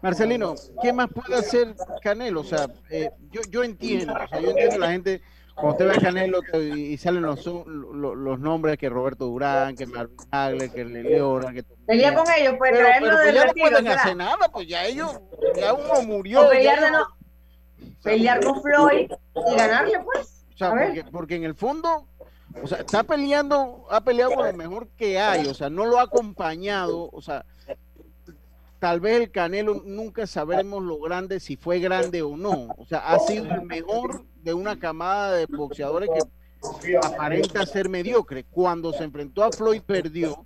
Marcelino, ¿qué más puede hacer Canelo? O sea, eh, yo, yo entiendo, o sea, yo entiendo la gente, cuando usted ve Canelo y salen los, los, los nombres que Roberto Durán, que Marvin Hagler, que Leora, que... Pelea con ellos, pues Pero, traerlo pero pues ya no retiro, pueden ¿será? hacer nada, pues ya ellos, ya uno murió. O pelear, ya de no, pelear con Floyd y ganarle, pues. O sea, porque, porque en el fondo, o sea, está peleando, ha peleado con lo mejor que hay, o sea, no lo ha acompañado, o sea, tal vez el Canelo nunca sabremos lo grande, si fue grande o no, o sea, ha sido el mejor de una camada de boxeadores que aparenta ser mediocre. Cuando se enfrentó a Floyd perdió,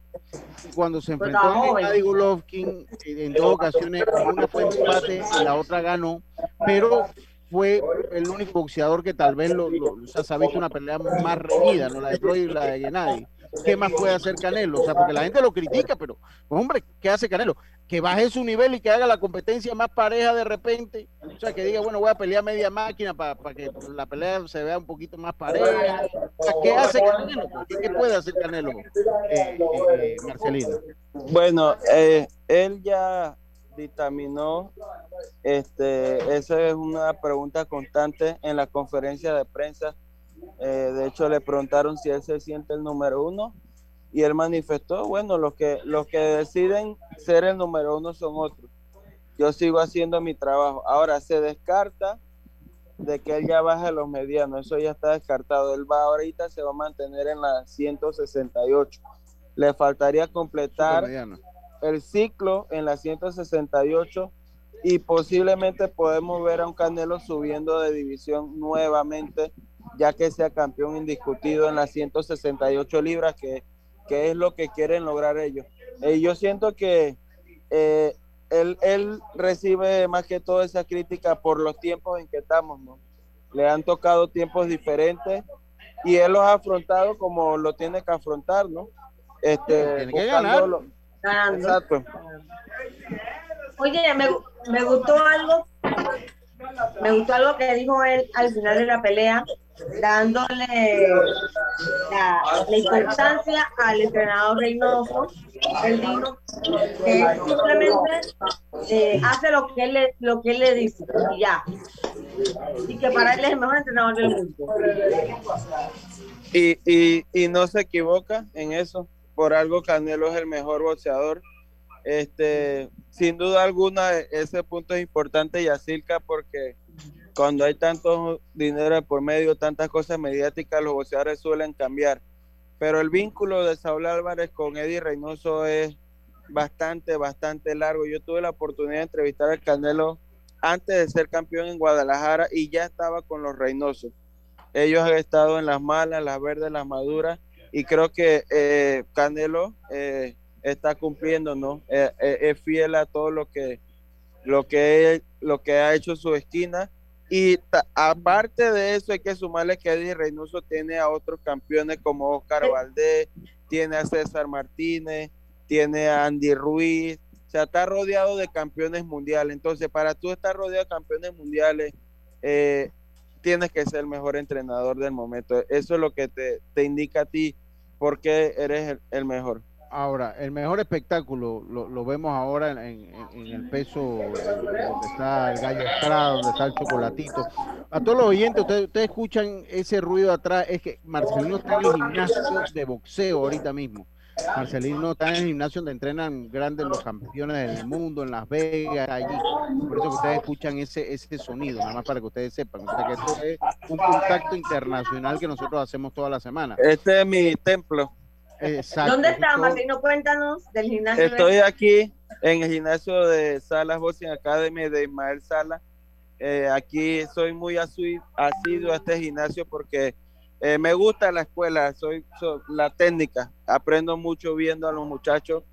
cuando se enfrentó a. Gennady Golovkin eh, en dos ocasiones, una fue empate y la otra ganó, pero fue el único boxeador que tal vez lo, lo- o sea, se ha visto una pelea más reñida, ¿no? La de Floyd y la de Gennady. ¿Qué más puede hacer Canelo? O sea, porque la gente lo critica, pero, pues, hombre, ¿qué hace Canelo? Que baje su nivel y que haga la competencia más pareja de repente. O sea, que diga, bueno, voy a pelear media máquina para que la pelea se vea un poquito más pareja. ¿qué hace Canelo? ¿Qué, qué puede hacer Canelo, eh, eh, Marcelino? Bueno, eh, él ya dictaminó, este, esa es una pregunta constante en la conferencia de prensa. Eh, de hecho, le preguntaron si él se siente el número uno y él manifestó, bueno, los que, los que deciden ser el número uno son otros. Yo sigo haciendo mi trabajo. Ahora se descarta de que él ya baje los medianos, eso ya está descartado. Él va ahorita, se va a mantener en la 168. Le faltaría completar el ciclo en la 168 y posiblemente podemos ver a un Canelo subiendo de división nuevamente, ya que sea campeón indiscutido en las 168 libras, que, que es lo que quieren lograr ellos. Eh, yo siento que eh, él, él recibe más que todo esa crítica por los tiempos en que estamos, ¿no? Le han tocado tiempos diferentes y él los ha afrontado como lo tiene que afrontar, ¿no? Este, Tiene que ganar. Exacto. Oye, me, me gustó algo, me gustó algo que dijo él al final de la pelea, dándole la, importancia al entrenador Reynoso. Él dijo que él simplemente eh, hace lo que él le, lo que él le dice y ya. Y que para él es el mejor entrenador del mundo. Y, y, y no se equivoca en eso. Por algo Canelo es el mejor boxeador. Este, sin duda alguna, ese punto es importante, Yacirca, porque cuando hay tanto dinero por medio, tantas cosas mediáticas, los boxeadores suelen cambiar. Pero el vínculo de Saúl Álvarez con Eddie Reynoso es bastante, bastante largo. Yo tuve la oportunidad de entrevistar al Canelo antes de ser campeón en Guadalajara y ya estaba con los Reynosos. ellos han estado en las malas, las verdes, las maduras, y creo que eh, Canelo eh, está cumpliendo, ¿no? Eh, es fiel a todo lo que, lo, que, lo que ha hecho su esquina. Y aparte de eso, hay que sumarle que Eddie Reynoso tiene a otros campeones como Oscar Valdés, tiene a César Martínez, tiene a Andy Ruiz, o sea, está rodeado de campeones mundiales. Entonces, para tú estar rodeado de campeones mundiales, eh, tienes que ser el mejor entrenador del momento. Eso es lo que te, te indica a ti por qué eres el, mejor. Ahora, el mejor espectáculo lo, vemos ahora en, el peso donde está el gallo Estrada, donde está el chocolatito. A todos los oyentes, ustedes, escuchan ese ruido atrás, es que Marcelino está en el gimnasio de boxeo ahorita mismo. Marcelino está en el gimnasio donde entrenan grandes los campeones del mundo, en Las Vegas, allí. Por eso que ustedes escuchan ese, ese sonido, nada más para que ustedes sepan. que esto es un contacto internacional que nosotros hacemos toda la semana. Este es mi templo. Exacto. ¿Dónde está, Marcelino? Cuéntanos del gimnasio. Estoy aquí en el gimnasio de Salas Boxing Academy de Ismael Sala. Eh, aquí soy muy asiduo a este gimnasio porque eh, me gusta la escuela, soy, la técnica, aprendo mucho viendo a los muchachos,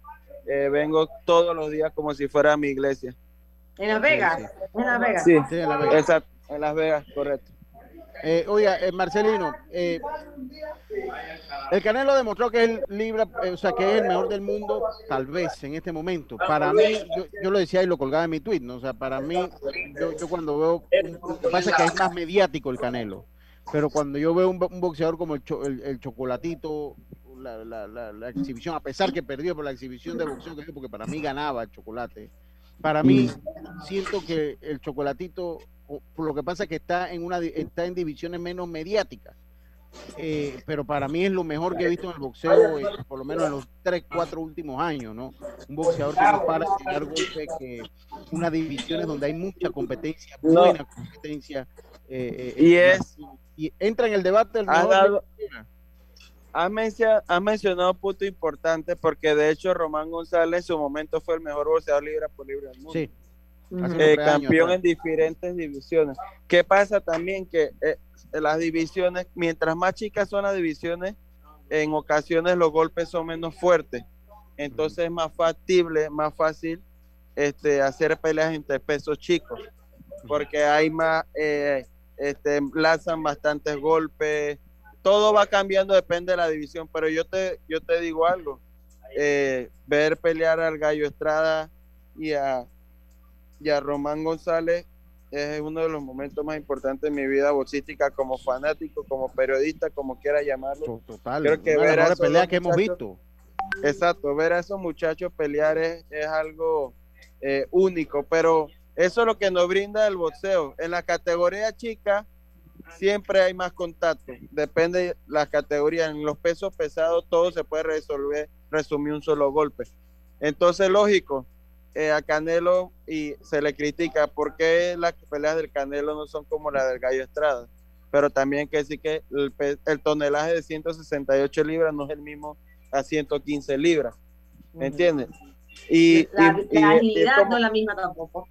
eh, vengo todos los días como si fuera mi iglesia. ¿En Las Vegas? ¿En Las Vegas? Sí, en Las Vegas, exacto, en Las Vegas, correcto. Eh, oiga, Marcelino, el Canelo demostró que es el Libra, o sea, que es el mejor del mundo, tal vez en este momento. Para mí, yo, lo decía y lo colgaba en mi tweet, ¿no? O sea, para mí, yo, yo cuando veo, pasa es que es más mediático el Canelo pero cuando yo veo un, boxeador como el, el, chocolatito, la, la, la, exhibición, a pesar que perdió por la exhibición de boxeo que porque para mí ganaba el chocolate, para mí siento que el chocolatito, por lo que pasa es que está en una está en divisiones menos mediáticas. Eh, pero para mí es lo mejor que he visto en el boxeo, eh, por lo menos en los 3, 4 últimos años, ¿no? Un boxeador que no para de dar que unas divisiones donde hay mucha competencia, buena competencia. Eh, y es y entra en el debate el ha, dado, ha, mencionado, ha mencionado un punto importante porque de hecho Román González en su momento fue el mejor boxeador libre por libre del mundo. Sí. Eh, campeón en diferentes divisiones. ¿Qué pasa también? Que eh, las divisiones, mientras más chicas son las divisiones, en ocasiones los golpes son menos fuertes. Entonces es más factible, más fácil este, hacer peleas entre pesos chicos, porque hay más, eh, este, lanzan bastantes golpes, todo va cambiando, depende de la división, pero yo te, yo te digo algo, eh, ver pelear al Gallo Estrada y a, y a Román González es uno de los momentos más importantes de mi vida boxística como fanático, como periodista, como quiera llamarlo. Total, Creo que ver a pelea que hemos visto. Exacto, ver a esos muchachos pelear es, algo eh, único, pero eso es lo que nos brinda el boxeo. En la categoría chica siempre hay más contacto. Depende de la categoría. En los pesos pesados todo se puede resolver, resumir un solo golpe. Entonces, lógico, eh, a Canelo y se le critica por qué las peleas del Canelo no son como las del Gallo Estrada. Pero también que sí que el, tonelaje de 168 libras no es el mismo a 115 libras. ¿Me entiendes? Y la, agilidad no es la misma tampoco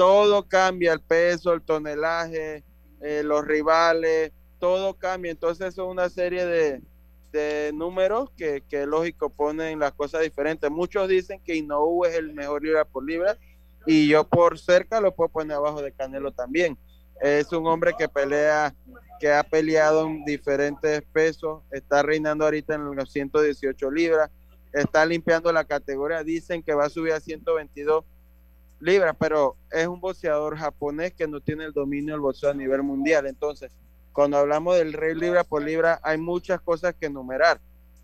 todo cambia, el peso, el tonelaje, eh, los rivales, todo cambia. Entonces son una serie de, números que, que, lógico ponen las cosas diferentes. Muchos dicen que Inoue es el mejor libra por libra y yo por cerca lo puedo poner abajo de Canelo también. Es un hombre que pelea, que ha peleado en diferentes pesos, está reinando ahorita en los 118 libras, está limpiando la categoría, dicen que va a subir a 122 libras, pero es un boxeador japonés que no tiene el dominio del boxeo a nivel mundial. Entonces, cuando hablamos del rey libra por libra, hay muchas cosas que enumerar.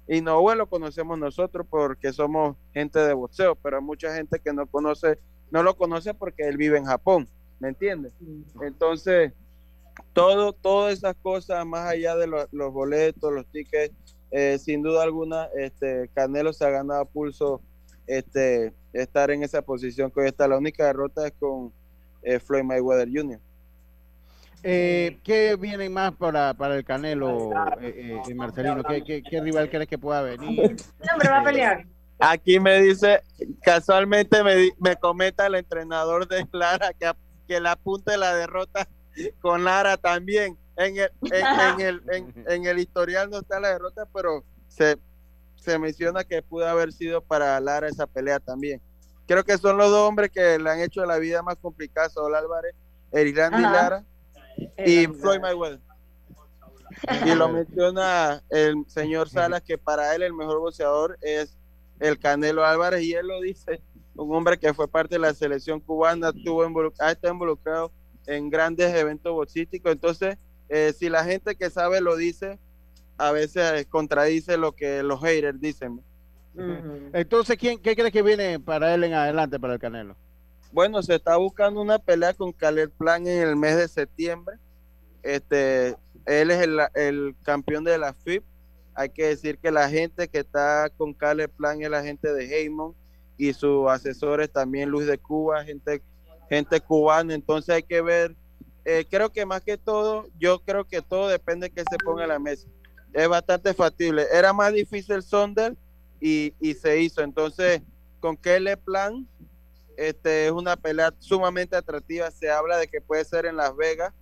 Y no lo conocemos nosotros porque somos gente de boxeo, pero hay mucha gente que no conoce, no lo conoce porque él vive en Japón, ¿me entiendes? Entonces, todo, todas esas cosas, más allá de los boletos, los tickets, eh, sin duda alguna, este Canelo se ha ganado pulso este, estar en esa posición que hoy está. La única derrota es con eh, Floyd Mayweather Jr. Eh, ¿Qué vienen más para, para el Canelo, eh, eh Marcelino? ¿Qué, rival crees que pueda venir? hombre va a pelear. Aquí me dice, casualmente me, me comenta el entrenador de Lara que, que le apunte la derrota con Lara también. en el, en, el, en, el historial no está la derrota, pero se, se menciona que pudo haber sido para Lara esa pelea también. Creo que son los dos hombres que le han hecho la vida más complicada a Saúl Álvarez, Erilandi Lara y Floyd Mayweather. Y lo menciona el señor Salas que para él el mejor boxeador es el Canelo Álvarez y él lo dice, un hombre que fue parte de la selección cubana, tuvo ha estado involucrado en grandes eventos boxísticos. Entonces, eh, si la gente que sabe lo dice, a veces contradice lo que los haters dicen. Entonces, ¿quién, ¿qué crees que viene para él en adelante, para el Canelo? Bueno, se está buscando una pelea con Caleb Plan en el mes de septiembre. Este, él es el, el campeón de la FIP. Hay que decir que la gente que está con Caleb Plan es la gente de Heyman y sus asesores también, Luis de Cuba, gente, gente cubana. Entonces hay que ver. Eh, creo que más que todo, yo creo que todo depende de que se ponga en la mesa. Es bastante factible. Era más difícil Sonder y, y se hizo. Entonces, con Caleb Plan, este es una pelea sumamente atractiva. Se habla de que puede ser en Las Vegas.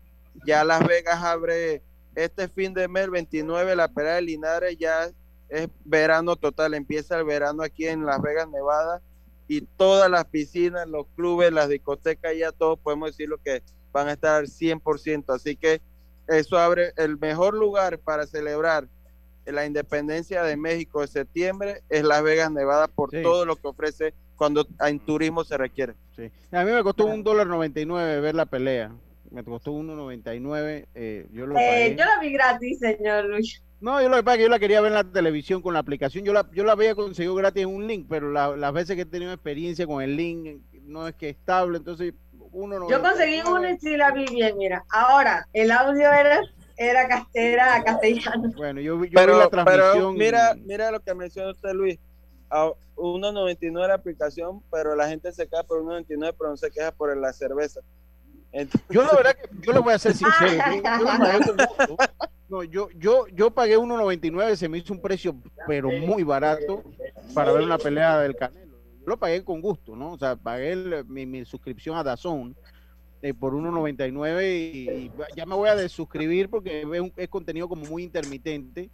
Ya Las Vegas abre este fin de mes, 29, la pelea de Linares ya es verano total. Empieza el verano aquí en Las Vegas, Nevada. Y todas las piscinas, los clubes, las discotecas, ya todos podemos decir lo que van a estar al 100%. Así que eso abre el mejor lugar para celebrar la independencia de México de septiembre es Las Vegas, Nevada, por todo lo que ofrece cuando en turismo se requiere. Sí. A mí me costó un dólar 99 ver la pelea. Me costó 1.99. Eh, yo lo eh, yo la vi gratis, señor Luis. No, yo lo que pasa es que yo la quería ver en la televisión con la aplicación. Yo la, yo la había conseguido gratis en un link, pero las veces que he tenido experiencia con el link no es que es estable, entonces uno no. Yo conseguí una y sí la vi bien, mira. Ahora, el audio era era castera castellano. Bueno, yo, vi la transmisión. mira, mira lo que mencionó usted, Luis. A 1.99 la aplicación, pero la gente se queda por 1.99, pero no se queja por la cerveza. Yo la verdad que yo le voy a ser sincero. Yo, yo, yo, pagué 1.99, se me hizo un precio, pero muy barato para ver una pelea del Canelo. Yo lo pagué con gusto, ¿no? O sea, pagué mi, mi suscripción a Dazón eh, por 1.99 y, ya me voy a desuscribir porque es, contenido como muy intermitente.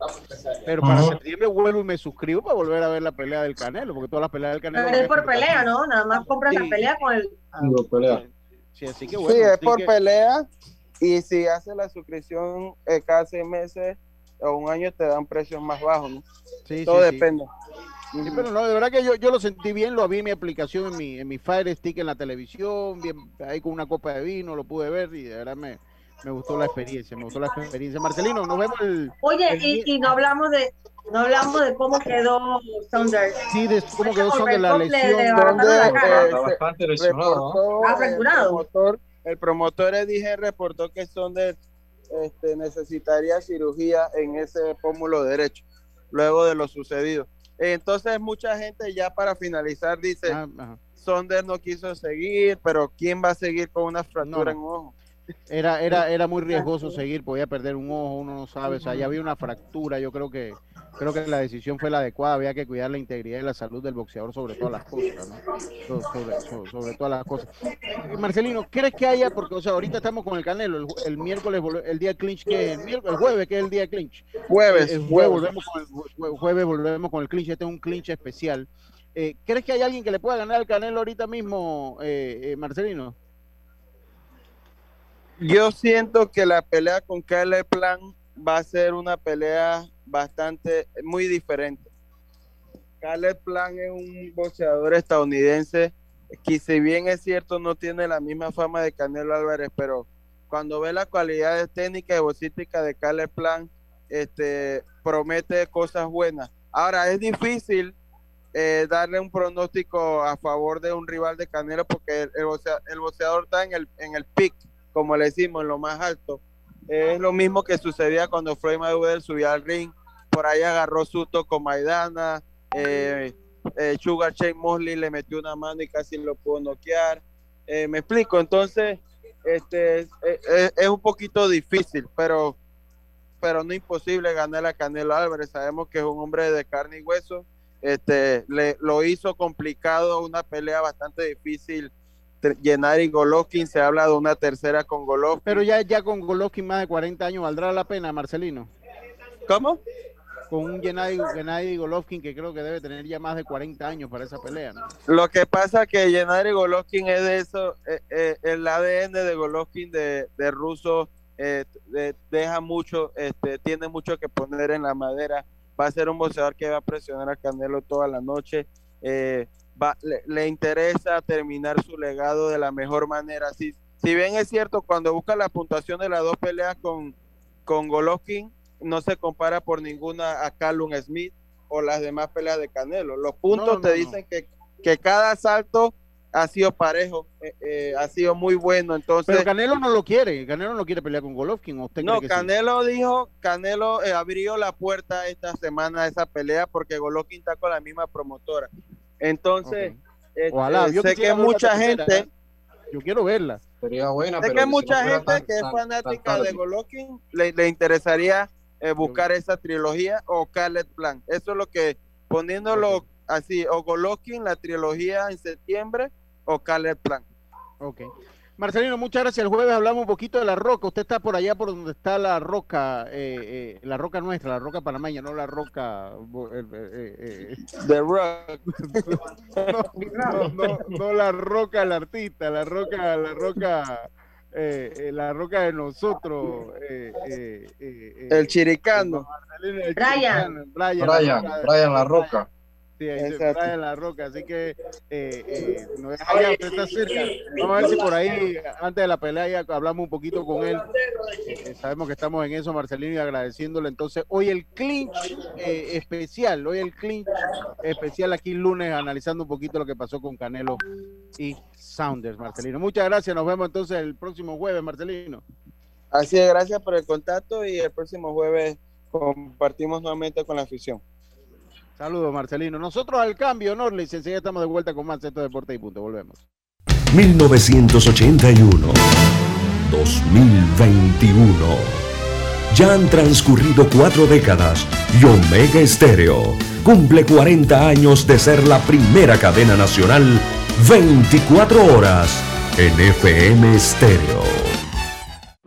Pero para septiembre vuelvo y me suscribo para volver a ver la pelea del Canelo, porque todas las peleas del Canelo. Pero es por pelea, ¿no? Nada más compras la pelea con el. Sí, así que bueno, sí es por pelea y si haces la suscripción eh, cada seis meses o un año te dan precios más bajos, ¿no? Sí, Todo depende. Sí, pero no, de verdad que yo, yo lo sentí bien, lo vi en mi aplicación, en mi, en mi Fire Stick en la televisión, bien, ahí con una copa de vino, lo pude ver y de verdad me, me gustó la experiencia, me gustó la experiencia. Marcelino, nos vemos el... Oye, y, y, no hablamos de no hablamos de cómo quedó Saunders. Sí, de cómo quedó Saunders la lesión. Está bastante lesionado. ¿no? El promotor Eddie reportó que Saunders este, necesitaría cirugía en ese pómulo derecho, luego de lo sucedido. Entonces mucha gente ya para finalizar dice, ah, Sonder no quiso seguir, pero ¿quién va a seguir con una fractura en ojo? Era, era, era muy riesgoso seguir, podía perder un ojo, uno no sabe, o sea, ya había una fractura, yo creo que creo que la decisión fue la adecuada, había que cuidar la integridad y la salud del boxeador sobre todas las cosas, ¿no? sobre, todas las cosas. Eh, Marcelino, ¿crees que haya, porque o sea, ahorita estamos con el Canelo, el, miércoles, el día clinch, que el, el, jueves, que es el día de clinch? Jueves. El, jueves, volvemos con el, jueves volvemos con el clinch, este es un clinch especial. Eh, ¿Crees que hay alguien que le pueda ganar al Canelo ahorita mismo, eh, Marcelino? Yo siento que la pelea con Caleb Plan va a ser una pelea bastante, muy diferente. Caleb Plan es un boxeador estadounidense que si bien es cierto no tiene la misma fama de Canelo Álvarez, pero cuando ve las cualidades técnicas y boxísticas de Caleb Plan, este, promete cosas buenas. Ahora es difícil eh, darle un pronóstico a favor de un rival de Canelo porque el, el, boxeador está en el, en el pick como le decimos, en lo más alto. Es lo mismo que sucedía cuando Floyd Mayweather subía al ring, por ahí agarró susto con Maidana, eh, eh, Sugar Shane Mosley le metió una mano y casi lo pudo noquear. Eh, me explico, entonces este es, un poquito difícil, pero pero no imposible ganar a Canelo Álvarez. Sabemos que es un hombre de carne y hueso. Este le lo hizo complicado, una pelea bastante difícil Yenari Golovkin, se habla de una tercera con Golovkin. Pero ya, ya con Golovkin más de 40 años, ¿valdrá la pena, Marcelino? ¿Cómo? Con un Gennady, Gennady Golovkin que creo que debe tener ya más de 40 años para esa pelea. Lo que pasa que Yenari Golovkin es de eso, eh, eh, el ADN de Golovkin de, de ruso eh, de- deja mucho, este, tiene mucho que poner en la madera. Va a ser un boxeador que va a presionar a Canelo toda la noche. eh, va- le, le interesa terminar su legado de la mejor manera. Si, si bien es cierto, cuando busca la puntuación de las dos peleas con, con Golovkin, no se compara por ninguna a Callum Smith o las demás peleas de Canelo. Los puntos No, no, te no. dicen que, que cada asalto ha sido parejo, eh, eh, ha sido muy bueno. Entonces, Pero Canelo no lo quiere, Canelo no quiere pelear con Golovkin. ¿o usted no, cree que sí? Canelo dijo, Canelo eh, abrió la puerta esta semana a esa pelea porque Golovkin está con la misma promotora. Entonces, Ojalá, yo sé que mucha tercera, gente, ¿eh? Yo quiero verla. Sería buena, sé pero que mucha gente tan- que es fanática tan de. Golovkin le, le interesaría eh, buscar esa trilogía o Khaled Plan. Eso es lo que, poniéndolo así, o Golovkin, la trilogía en septiembre, o Khaled Plan. Ok. Marcelino, muchas gracias. El jueves hablamos un poquito de la roca. Usted está por allá por donde está la roca, eh, eh, la roca nuestra, la roca panameña, no la roca. eh, eh, The Rock. no, no, no la roca el artista, la roca, la roca, eh, eh, la roca de nosotros. eh, eh, eh, eh, El chiricano. Brian. Brian, Brian, la roca, Brian La Roca. Sí, ahí Exacto. Brian La Roca, así que eh, eh, no es allá, está cerca. Vamos a ver si por ahí, antes de la pelea, ya hablamos un poquito con él. Eh, sabemos que estamos en eso, Marcelino, y agradeciéndole. Entonces, hoy el clinch eh, especial, hoy el clinch especial aquí lunes, analizando un poquito lo que pasó con Canelo y Saunders, Marcelino. Muchas gracias, nos vemos entonces el próximo jueves, Marcelino. Así es, gracias por el contacto y el próximo jueves compartimos nuevamente con la afición. Saludos, Marcelino. Nosotros al cambio, Norlis, enseguida estamos de vuelta con más Esto Deporte y Punto. Volvemos. 1981. 2021. Ya han transcurrido cuatro décadas y Omega Estéreo cumple 40 años de ser la primera cadena nacional 24 horas en FM Estéreo.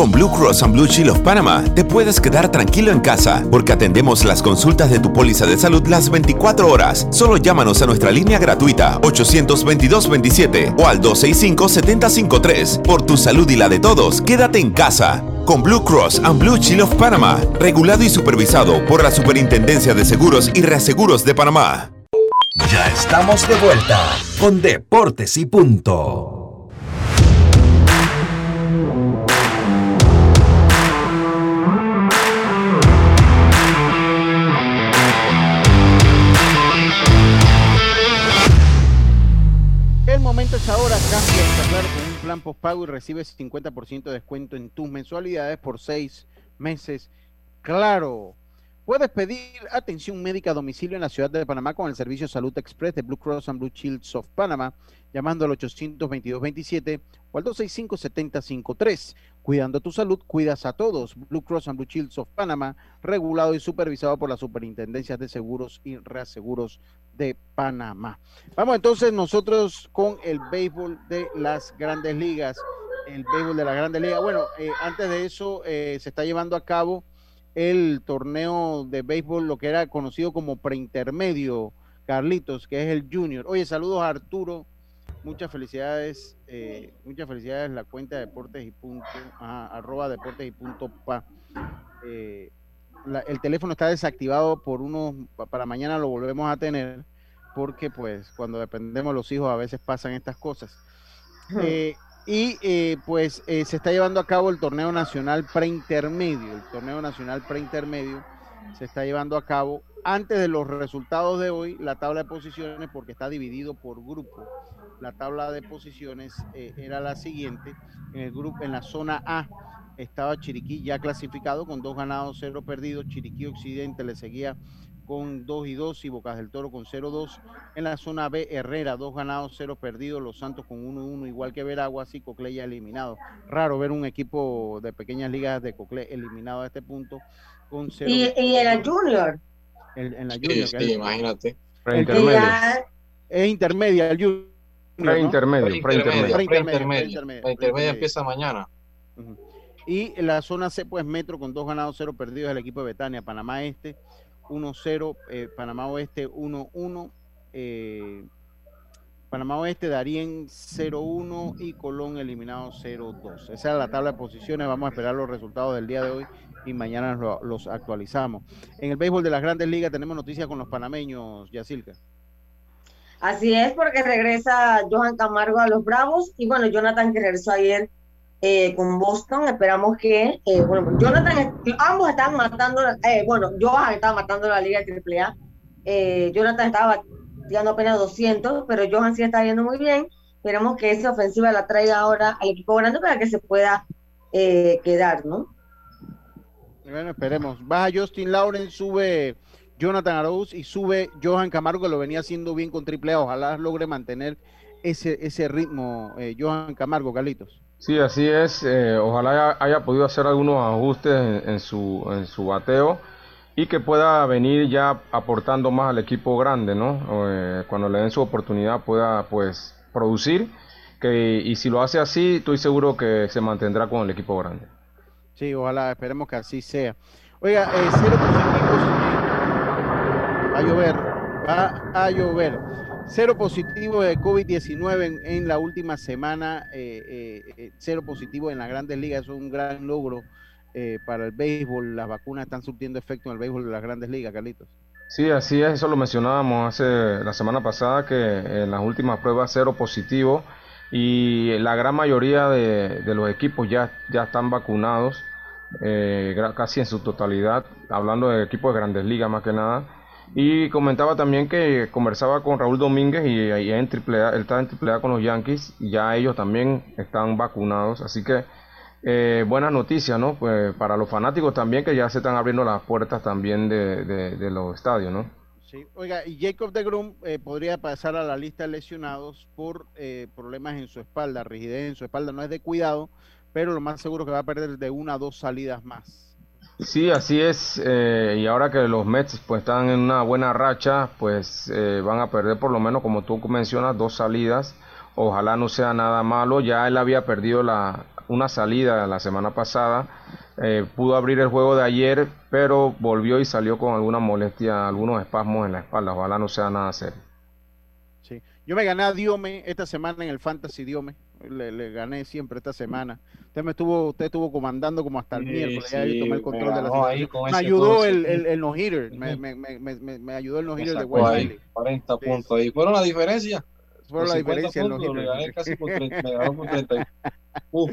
Con Blue Cross and Blue Shield of Panama te puedes quedar tranquilo en casa porque atendemos las consultas de tu póliza de salud las 24 horas. Solo llámanos a nuestra línea gratuita 822-27 o al 265-753. Por tu salud y la de todos, quédate en casa. Con Blue Cross and Blue Shield of Panama, regulado y supervisado por la Superintendencia de Seguros y Reaseguros de Panamá. Ya estamos de vuelta con Deportes y Punto. Es ahora, cambia está claro con un plan postpago y recibes 50% de descuento en tus mensualidades por seis meses. Claro. Puedes pedir atención médica a domicilio en la ciudad de Panamá con el servicio Salud Express de Blue Cross and Blue Shields of Panama, llamando al 822-27 o al 265-7053. Cuidando tu salud, cuidas a todos. Blue Cross and Blue Shields of Panama, regulado y supervisado por las superintendencias de seguros y reaseguros de Panamá. Vamos entonces nosotros con el béisbol de las grandes ligas. El béisbol de las grandes ligas. Bueno, eh, antes de eso eh, se está llevando a cabo el torneo de béisbol, lo que era conocido como preintermedio, Carlitos, que es el junior. Oye, saludos a Arturo. Muchas felicidades, eh, muchas felicidades la cuenta de Deportes y Punto, arroba Deportes y Punto Pa. Eh, el teléfono está desactivado por unos, para mañana lo volvemos a tener, porque pues cuando dependemos de los hijos a veces pasan estas cosas. Eh, y pues se está llevando a cabo el torneo nacional preintermedio, el torneo nacional preintermedio se está llevando a cabo antes de los resultados de hoy, la tabla de posiciones, porque está dividido por grupo. La tabla de posiciones eh, era la siguiente. En el grupo, en la zona A, estaba Chiriquí ya clasificado con dos ganados, cero perdidos. Chiriquí Occidente le seguía con 2 y 2 y Bocas del Toro con 0-2. En la zona B, Herrera, dos ganados, cero perdidos. Los Santos con 1-1, igual que Veraguas y Cocle ya eliminado. Raro ver un equipo de pequeñas ligas de Cocle eliminado a este punto con 0. ¿Y, y el Junior? en la Junior. Sí, imagínate. Es intermedia el Junior. Preintermedio, preintermedio. La intermedia empieza mañana. Y en la zona C, pues Metro con dos ganados, cero perdidos, el equipo de Betania, Panamá Este 1-0, eh, Panamá Oeste 1-1, eh, Panamá Oeste, Darien 0-1 y Colón eliminado 0-2. Esa es la tabla de posiciones, vamos a esperar los resultados del día de hoy y mañana los actualizamos. En el béisbol de las grandes ligas tenemos noticias con los panameños, Yacilca. Así es, porque regresa Johan Camargo a los Bravos y bueno, Jonathan que regresó ayer eh, con Boston. Esperamos que, eh, bueno, Jonathan, ambos están matando, eh, bueno, Johan estaba matando la Liga AAA. Eh, Jonathan estaba tirando apenas 200, pero Johan sí está yendo muy bien. Esperamos que esa ofensiva la traiga ahora al equipo grande para que se pueda quedar, ¿no? Bueno, esperemos. Baja Justin Lawrence, sube Jonathan Arauz y sube Johan Camargo, que lo venía haciendo bien con triple A. Ojalá logre mantener ese, ese ritmo, eh, Johan Camargo, Carlitos. Sí, así es. Eh, ojalá haya, podido hacer algunos ajustes en, su, en su bateo y que pueda venir ya aportando más al equipo grande, ¿no? Eh, cuando le den su oportunidad pueda, pues, producir. Que, y si lo hace así, estoy seguro que se mantendrá con el equipo grande. Sí, ojalá, esperemos que así sea. Oiga, eh, cero positivos. Va a llover, va a llover. Cero positivo de COVID-19 en, la última semana, eh, eh, cero positivo en las grandes ligas, es un gran logro para el béisbol. Las vacunas están surtiendo efecto en el béisbol de las grandes ligas, Carlitos. Sí, así es, eso lo mencionábamos hace la semana pasada, que en las últimas pruebas cero positivo y la gran mayoría de, de los equipos ya, ya están vacunados eh, casi en su totalidad, hablando de equipos de grandes ligas más que nada. Y comentaba también que conversaba con Raúl Domínguez y, ahí en triple él está en AAA con los Yankees, ya ellos también están vacunados, así que eh, buena noticia, ¿no? Pues para los fanáticos también que ya se están abriendo las puertas también de, los estadios, ¿no? Sí, oiga, y Jacob de Grum eh, podría pasar a la lista de lesionados por eh, problemas en su espalda, rigidez en su espalda, no es de cuidado, pero lo más seguro que va a perder de una a dos salidas más. Sí, así es. Eh, y ahora que los Mets pues están en una buena racha, pues eh, van a perder por lo menos, como tú mencionas, dos salidas. Ojalá no sea nada malo. Ya él había perdido la, una salida la semana pasada. Eh, pudo abrir el juego de ayer, pero volvió y salió con alguna molestia, algunos espasmos en la espalda. Ojalá no sea nada serio. Sí. Yo me gané a Diome esta semana en el Fantasy Diome le, gané siempre esta semana. Usted me estuvo, usted estuvo comandando como hasta el miércoles, ya tomé el control de la situación. Me ayudó el, el, el no-hitter, me, me, me, me, ayudó el no-hitter de Wayne 40 puntos ahí. ¿Fueron la diferencia? Fueron la diferencia el no-hitter. gané casi por 30, me 30. Uf.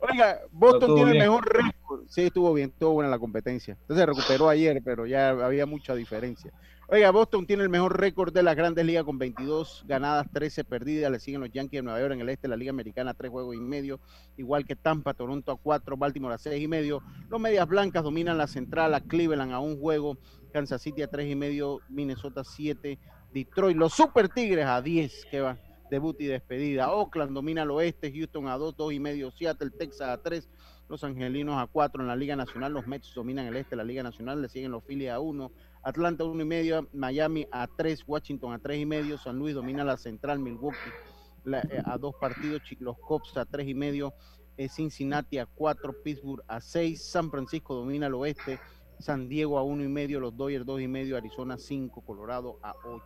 Oiga, Boston tiene el mejor récord. Sí, estuvo bien, estuvo buena la competencia. Entonces se recuperó ayer, pero ya había mucha diferencia. Oiga, Boston tiene el mejor récord de las grandes ligas con 22 ganadas, 13 perdidas. Le siguen los Yankees de Nueva York en el este, la Liga Americana, 3 juegos y medio. Igual que Tampa, Toronto a 4, Baltimore a 6 y medio. Los Medias Blancas dominan la central, a Cleveland a un juego, Kansas City a 3 y medio, Minnesota 7, Detroit. Los Super Tigres a 10, que va debut y despedida. Oakland domina el oeste, Houston a 2, 2 y medio, Seattle, Texas a 3, los Angelinos a 4 en la Liga Nacional, los Mets dominan el este, la Liga Nacional, le siguen los Phillies a 1, Atlanta uno y medio, Miami a 3, Washington a 3 y medio, San Luis domina la central, Milwaukee eh, a dos partidos, los Cops a 3 y medio, eh, Cincinnati a 4, Pittsburgh a 6, San Francisco domina el oeste, San Diego a uno y medio, los Dodgers dos y medio, Arizona 5, Colorado a 8.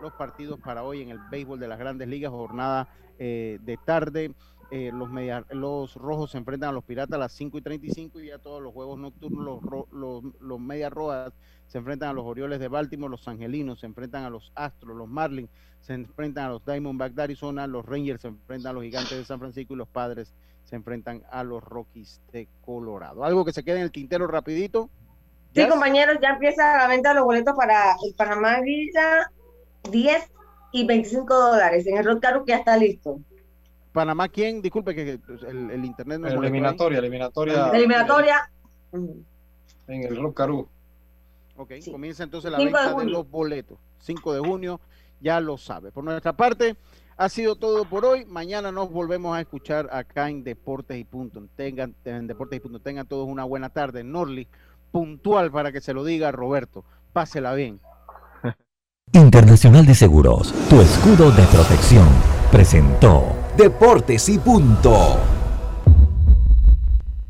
Los partidos para hoy en el béisbol de las grandes ligas, jornada eh, de tarde. Eh, los, los rojos se enfrentan a los piratas a las 5 y 35 y ya todos los juegos nocturnos, los, los, los medias rojas se enfrentan a los Orioles de Baltimore, los Angelinos se enfrentan a los Astros, los Marlins se enfrentan a los Diamondbacks de Arizona, los Rangers se enfrentan a los Gigantes de San Francisco y los Padres se enfrentan a los Rockies de Colorado. Algo que se quede en el tintero rapidito. Sí, compañeros, ya empieza la venta de los boletos para el Panamá Villa, 10 y 25 dólares. En el Rock que ya está listo. Panamá, ¿quién? Disculpe que el, el internet no Eliminatoria, eliminatoria. Eliminatoria. En el Rock Caru. Ok, comienza entonces la venta de, de, los boletos. 5 de junio, ya lo sabe. Por nuestra parte, ha sido todo por hoy. Mañana nos volvemos a escuchar acá en Deportes y Punto. Tengan, en Deportes y Punto. Tengan todos una buena tarde. Norli, puntual para que se lo diga Roberto. Pásela bien. Internacional de Seguros, tu escudo de protección, presentó Deportes y Punto.